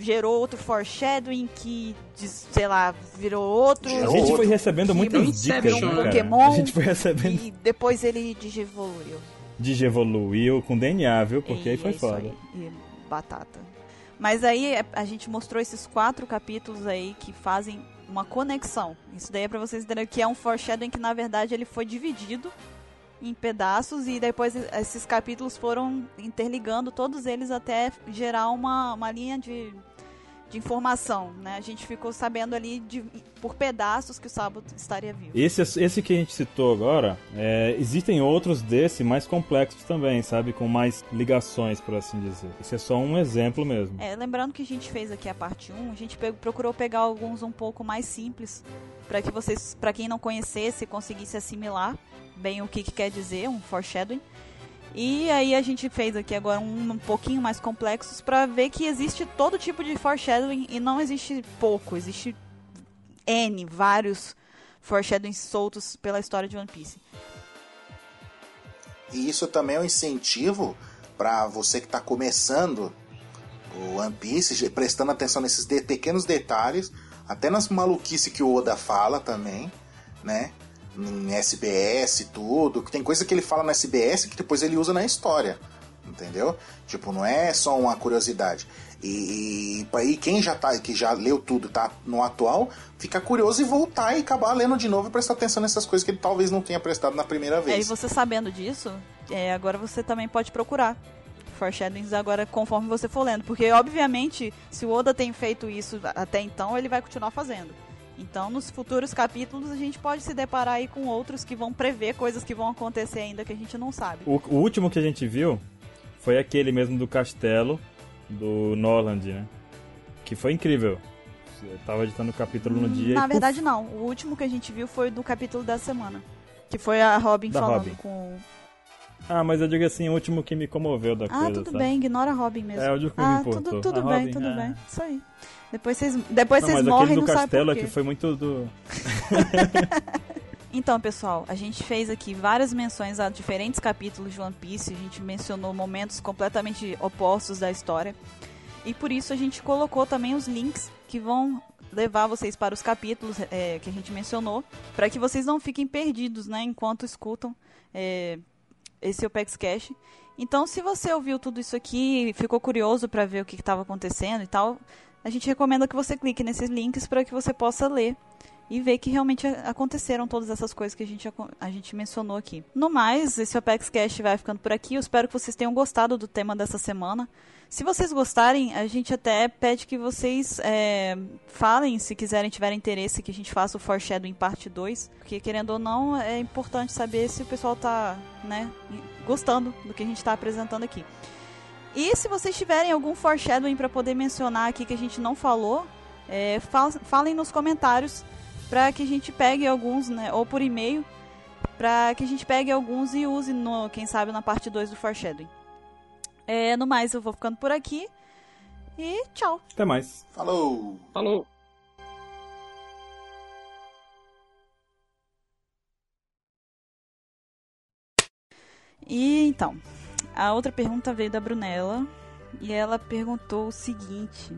gerou outro foreshadowing que, sei lá, virou outro. A gente outro. foi recebendo muitas dicas, né, um cara? Pokémon. A gente foi recebendo E depois ele digievoluiu. Digievoluiu com DNA, viu? Porque aí E foi é foda. aí. E batata. Mas aí é- a gente mostrou esses quatro capítulos aí que fazem uma conexão. Isso daí é pra vocês entenderem que é um foreshadowing que na verdade ele foi dividido em pedaços e depois esses capítulos foram interligando todos eles até gerar uma, uma linha de, de informação, né? A gente ficou sabendo ali de- por pedaços que o Sabo estaria vivo. Esse, esse que a gente citou agora, é, existem outros desse mais complexos também, sabe? Com mais ligações, por assim dizer. Esse é só um exemplo mesmo. É, lembrando que a gente fez aqui a parte 1, a gente pe- procurou pegar alguns um pouco mais simples para que vocês, para quem não conhecesse, conseguisse assimilar bem o que, que quer dizer um foreshadowing. E aí a gente fez aqui agora um, um pouquinho mais complexos para ver que existe todo tipo de foreshadowing e não existe pouco, existe N, vários foreshadowings soltos pela história de One Piece. E isso também é um incentivo para você que está começando o One Piece, prestando atenção nesses de- pequenos detalhes, até nas maluquices que o Oda fala também, né? Em SBS e tudo, que tem coisa que ele fala no SBS que depois ele usa na história, entendeu? Tipo, não é só uma curiosidade. E, e aí quem já tá, que já leu tudo, tá no atual, fica curioso e voltar e acabar lendo de novo e prestar atenção nessas coisas que ele talvez não tenha prestado na primeira É, e vez. você sabendo disso, é, agora você também pode procurar foreshadowings agora conforme você for lendo. Porque, obviamente, se o Oda tem feito isso até então, ele vai continuar fazendo. Então, nos futuros capítulos, a gente pode se deparar aí com outros que vão prever coisas que vão acontecer ainda que a gente não sabe. O, o último que a gente viu foi aquele mesmo do castelo do Norland, né? Que foi incrível. Eu tava editando o capítulo no dia Na e verdade, não. O último que a gente viu foi do capítulo da semana. Que foi a Robin Da falando Robin. com. Ah, mas eu digo assim, o último que me comoveu da Ah, coisa, tudo sabe? bem, ignora a Robin mesmo. É, o último que me ah, importou. tudo, tudo A bem, Robin, tudo é. bem. Isso aí. Depois vocês, depois Não, vocês morrem aquele não do sabem castelo por quê. aqui foi muito do... (laughs) Então, pessoal, a gente fez aqui várias menções a diferentes capítulos de One Piece. A gente mencionou momentos completamente opostos da história. E por isso a gente colocou também os links que vão levar vocês para os capítulos é, que a gente mencionou, para que vocês não fiquem perdidos, né, enquanto escutam é, esse Opex Cash. Então, se você ouviu tudo isso aqui e ficou curioso para ver o que estava acontecendo e tal, a gente recomenda que você clique nesses links para que você possa ler e ver que realmente aconteceram todas essas coisas que a gente, a gente mencionou aqui. No mais, esse Opex Cash vai ficando por aqui. Eu espero que vocês tenham gostado do tema dessa semana. Se vocês gostarem, a gente até pede que vocês é, falem, se quiserem, tiverem interesse, que a gente faça o Foreshadowing parte 2. Porque, querendo ou não, é importante saber se o pessoal tá, né, gostando do que a gente está apresentando aqui. E se vocês tiverem algum foreshadowing para poder mencionar aqui que a gente não falou, é, fal- falem nos comentários para que a gente pegue alguns, né, ou por e-mail, para que a gente pegue alguns e use, no, quem sabe, na parte 2 do foreshadowing. É, no mais, eu vou ficando por aqui e tchau. Até mais. Falou! Falou! E então, a outra pergunta veio da Brunella e ela perguntou o seguinte.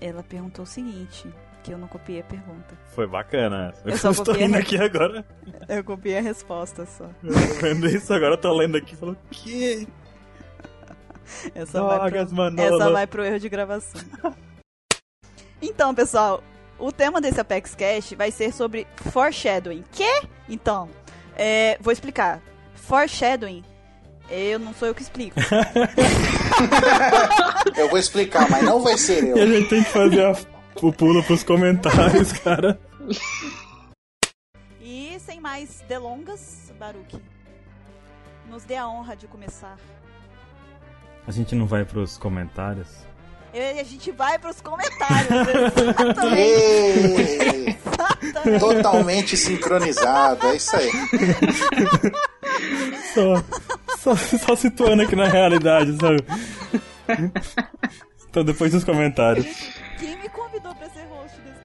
Ela perguntou o seguinte, que eu não copiei a pergunta. Foi bacana essa. Eu só estou indo né? aqui agora. (laughs) Eu copiei a resposta só. Eu vendo isso agora, eu tô lendo aqui e falando, que? Essa, vai Drogas, pro, Manolo. essa vai pro erro de gravação. (laughs) então, pessoal, o tema desse Apex Cash vai ser sobre foreshadowing. Que? Então, é, vou explicar. Foreshadowing, eu não sou eu que explico. (laughs) Eu vou explicar, mas não vai ser eu. E a gente tem que fazer a- o pulo pros comentários, cara. E sem mais delongas, Baruque, nos dê a honra de começar. A gente não vai pros comentários. E a gente vai pros comentários. (laughs) exatamente. Ê, exatamente. Totalmente sincronizado, é isso aí. Só, só, (laughs) só situando aqui na realidade, sabe? (laughs) Então, depois dos comentários. Quem me convidou pra ser host desse...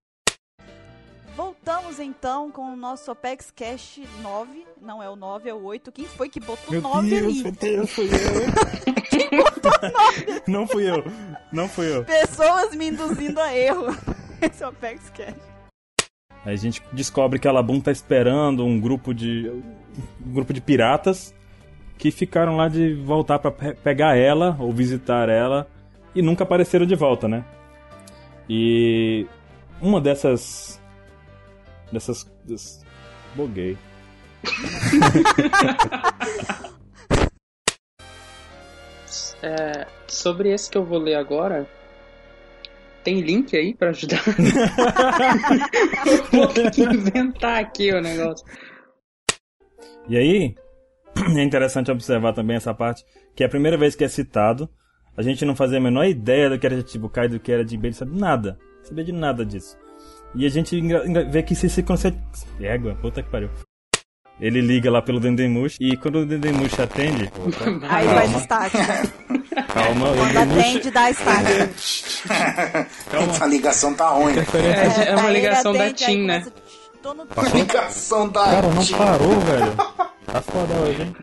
Voltamos então com o nosso Apex Cash 9. Não é o 9, é o 8. Quem foi que botou Meu 9 Deus, ali? meu Deus, fui eu. (laughs) Quem botou 9? Não fui eu. Não fui eu. Pessoas me induzindo a erro. Esse é o Apex Cash. Aí a gente descobre que a Labum tá esperando um grupo de. um grupo de piratas que ficaram lá de voltar pra pe- pegar ela ou visitar ela e nunca apareceram de volta, né? E uma dessas. dessas. dessas buguei. (laughs) É, sobre esse que eu vou ler agora, tem link aí pra ajudar? (laughs) vou ter que inventar aqui o negócio. E aí, é interessante observar também essa parte, que é a primeira vez que é citado, a gente não fazia a menor ideia do que era de Chibukai, do que era de Bane, sabe nada. Sabia de nada disso. E a gente vê que se se conceito... Égua, puta que pariu. Ele liga lá pelo Dendemush e quando o Dendemush atende... Opa, Aí calma, faz start. né? calma, o Quando Dendemush... atende, dá start. Essa ligação tá ruim. É, é uma Aí ele ligação da TIM, né? começa, Tô no... Ligação da Cara, não TIM. parou, velho. (laughs) Tá foda hoje, hein?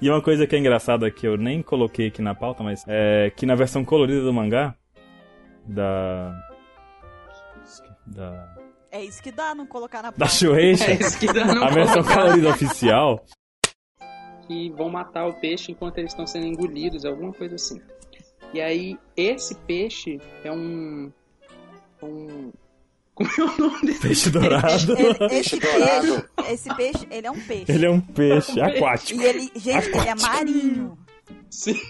E uma coisa que é engraçada que eu nem coloquei aqui na pauta, mas é que na versão colorida do mangá, da. Da. É isso que dá, não colocar na Da pauta. Shueisha, (laughs) É isso que dá não a versão colocar. colorida oficial, que vão matar o peixe enquanto eles estão sendo engolidos, alguma coisa assim. E aí, esse peixe é um. um (laughs) como é o nome desse peixe dourado. Ele- esse peixe, esse peixe, ele é um peixe. Ele é um peixe aquático. E ele, gente, ele é marinho. Sim.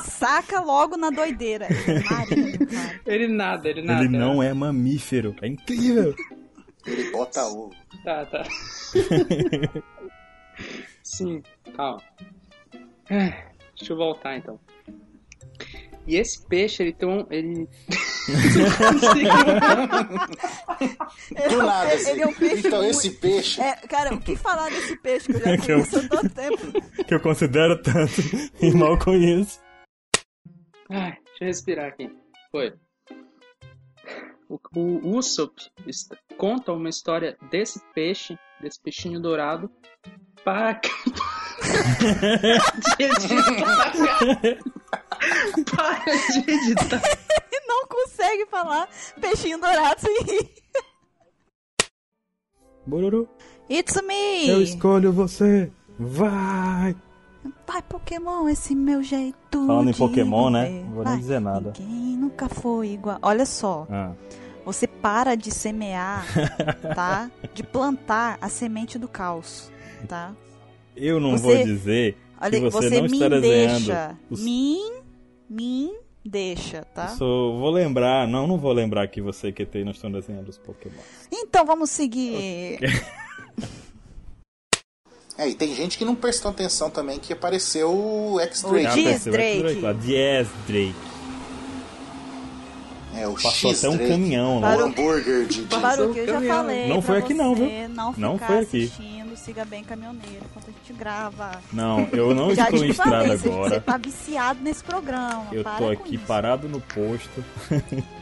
Saca logo na doideira. Ele é marinho, (laughs) cara. Ele nada, ele nada. Ele não é mamífero. É incrível. Ele bota o. Tá, tá. (laughs) Sim, calma. Ah, Deixa eu voltar então. E esse peixe, ele tem um. Ele. Ele Do é nada, assim. Ele é um peixe Então, muito- esse peixe. É, cara, o que falar desse peixe que eu já (laughs) Que eu- conheço há tanto tempo? Que eu considero tanto (laughs) e mal conheço. Ai, deixa eu respirar aqui. Foi. O, o Usopp conta uma história desse peixe, desse peixinho dourado, para de editar. para de editar. Não consegue falar peixinho dourado sem rir. Bururu, It's me! eu escolho você. Vai! Vai, Pokémon, esse meu jeito. Falando em Pokémon, né? Não vou Vai. nem dizer nada. Ninguém nunca foi igual. Olha só, Ah. você para de semear, (laughs) tá? De plantar a semente do caos, tá? Eu não Você- vou dizer Olha, que você, você não está desenhando. deixa. os- Mim, mim deixa, tá? Eu sou- vou lembrar, não, não vou lembrar que você e QT não estão desenhando os Pokémon. Então vamos seguir. (laughs) É, e tem gente que não prestou atenção também que apareceu o X-Drake. O aqui, Drake. É, o Passou X até um caminhão O lá. Parou. hambúrguer de, de... Para o que eu já falei. Não foi aqui não, viu? Não, Não foi aqui. assistindo, siga bem caminhoneiro enquanto a gente grava. Não, eu não (laughs) estou em estrada falei, agora. Você tá viciado nesse programa. Eu para tô aqui isso. parado no posto. (laughs)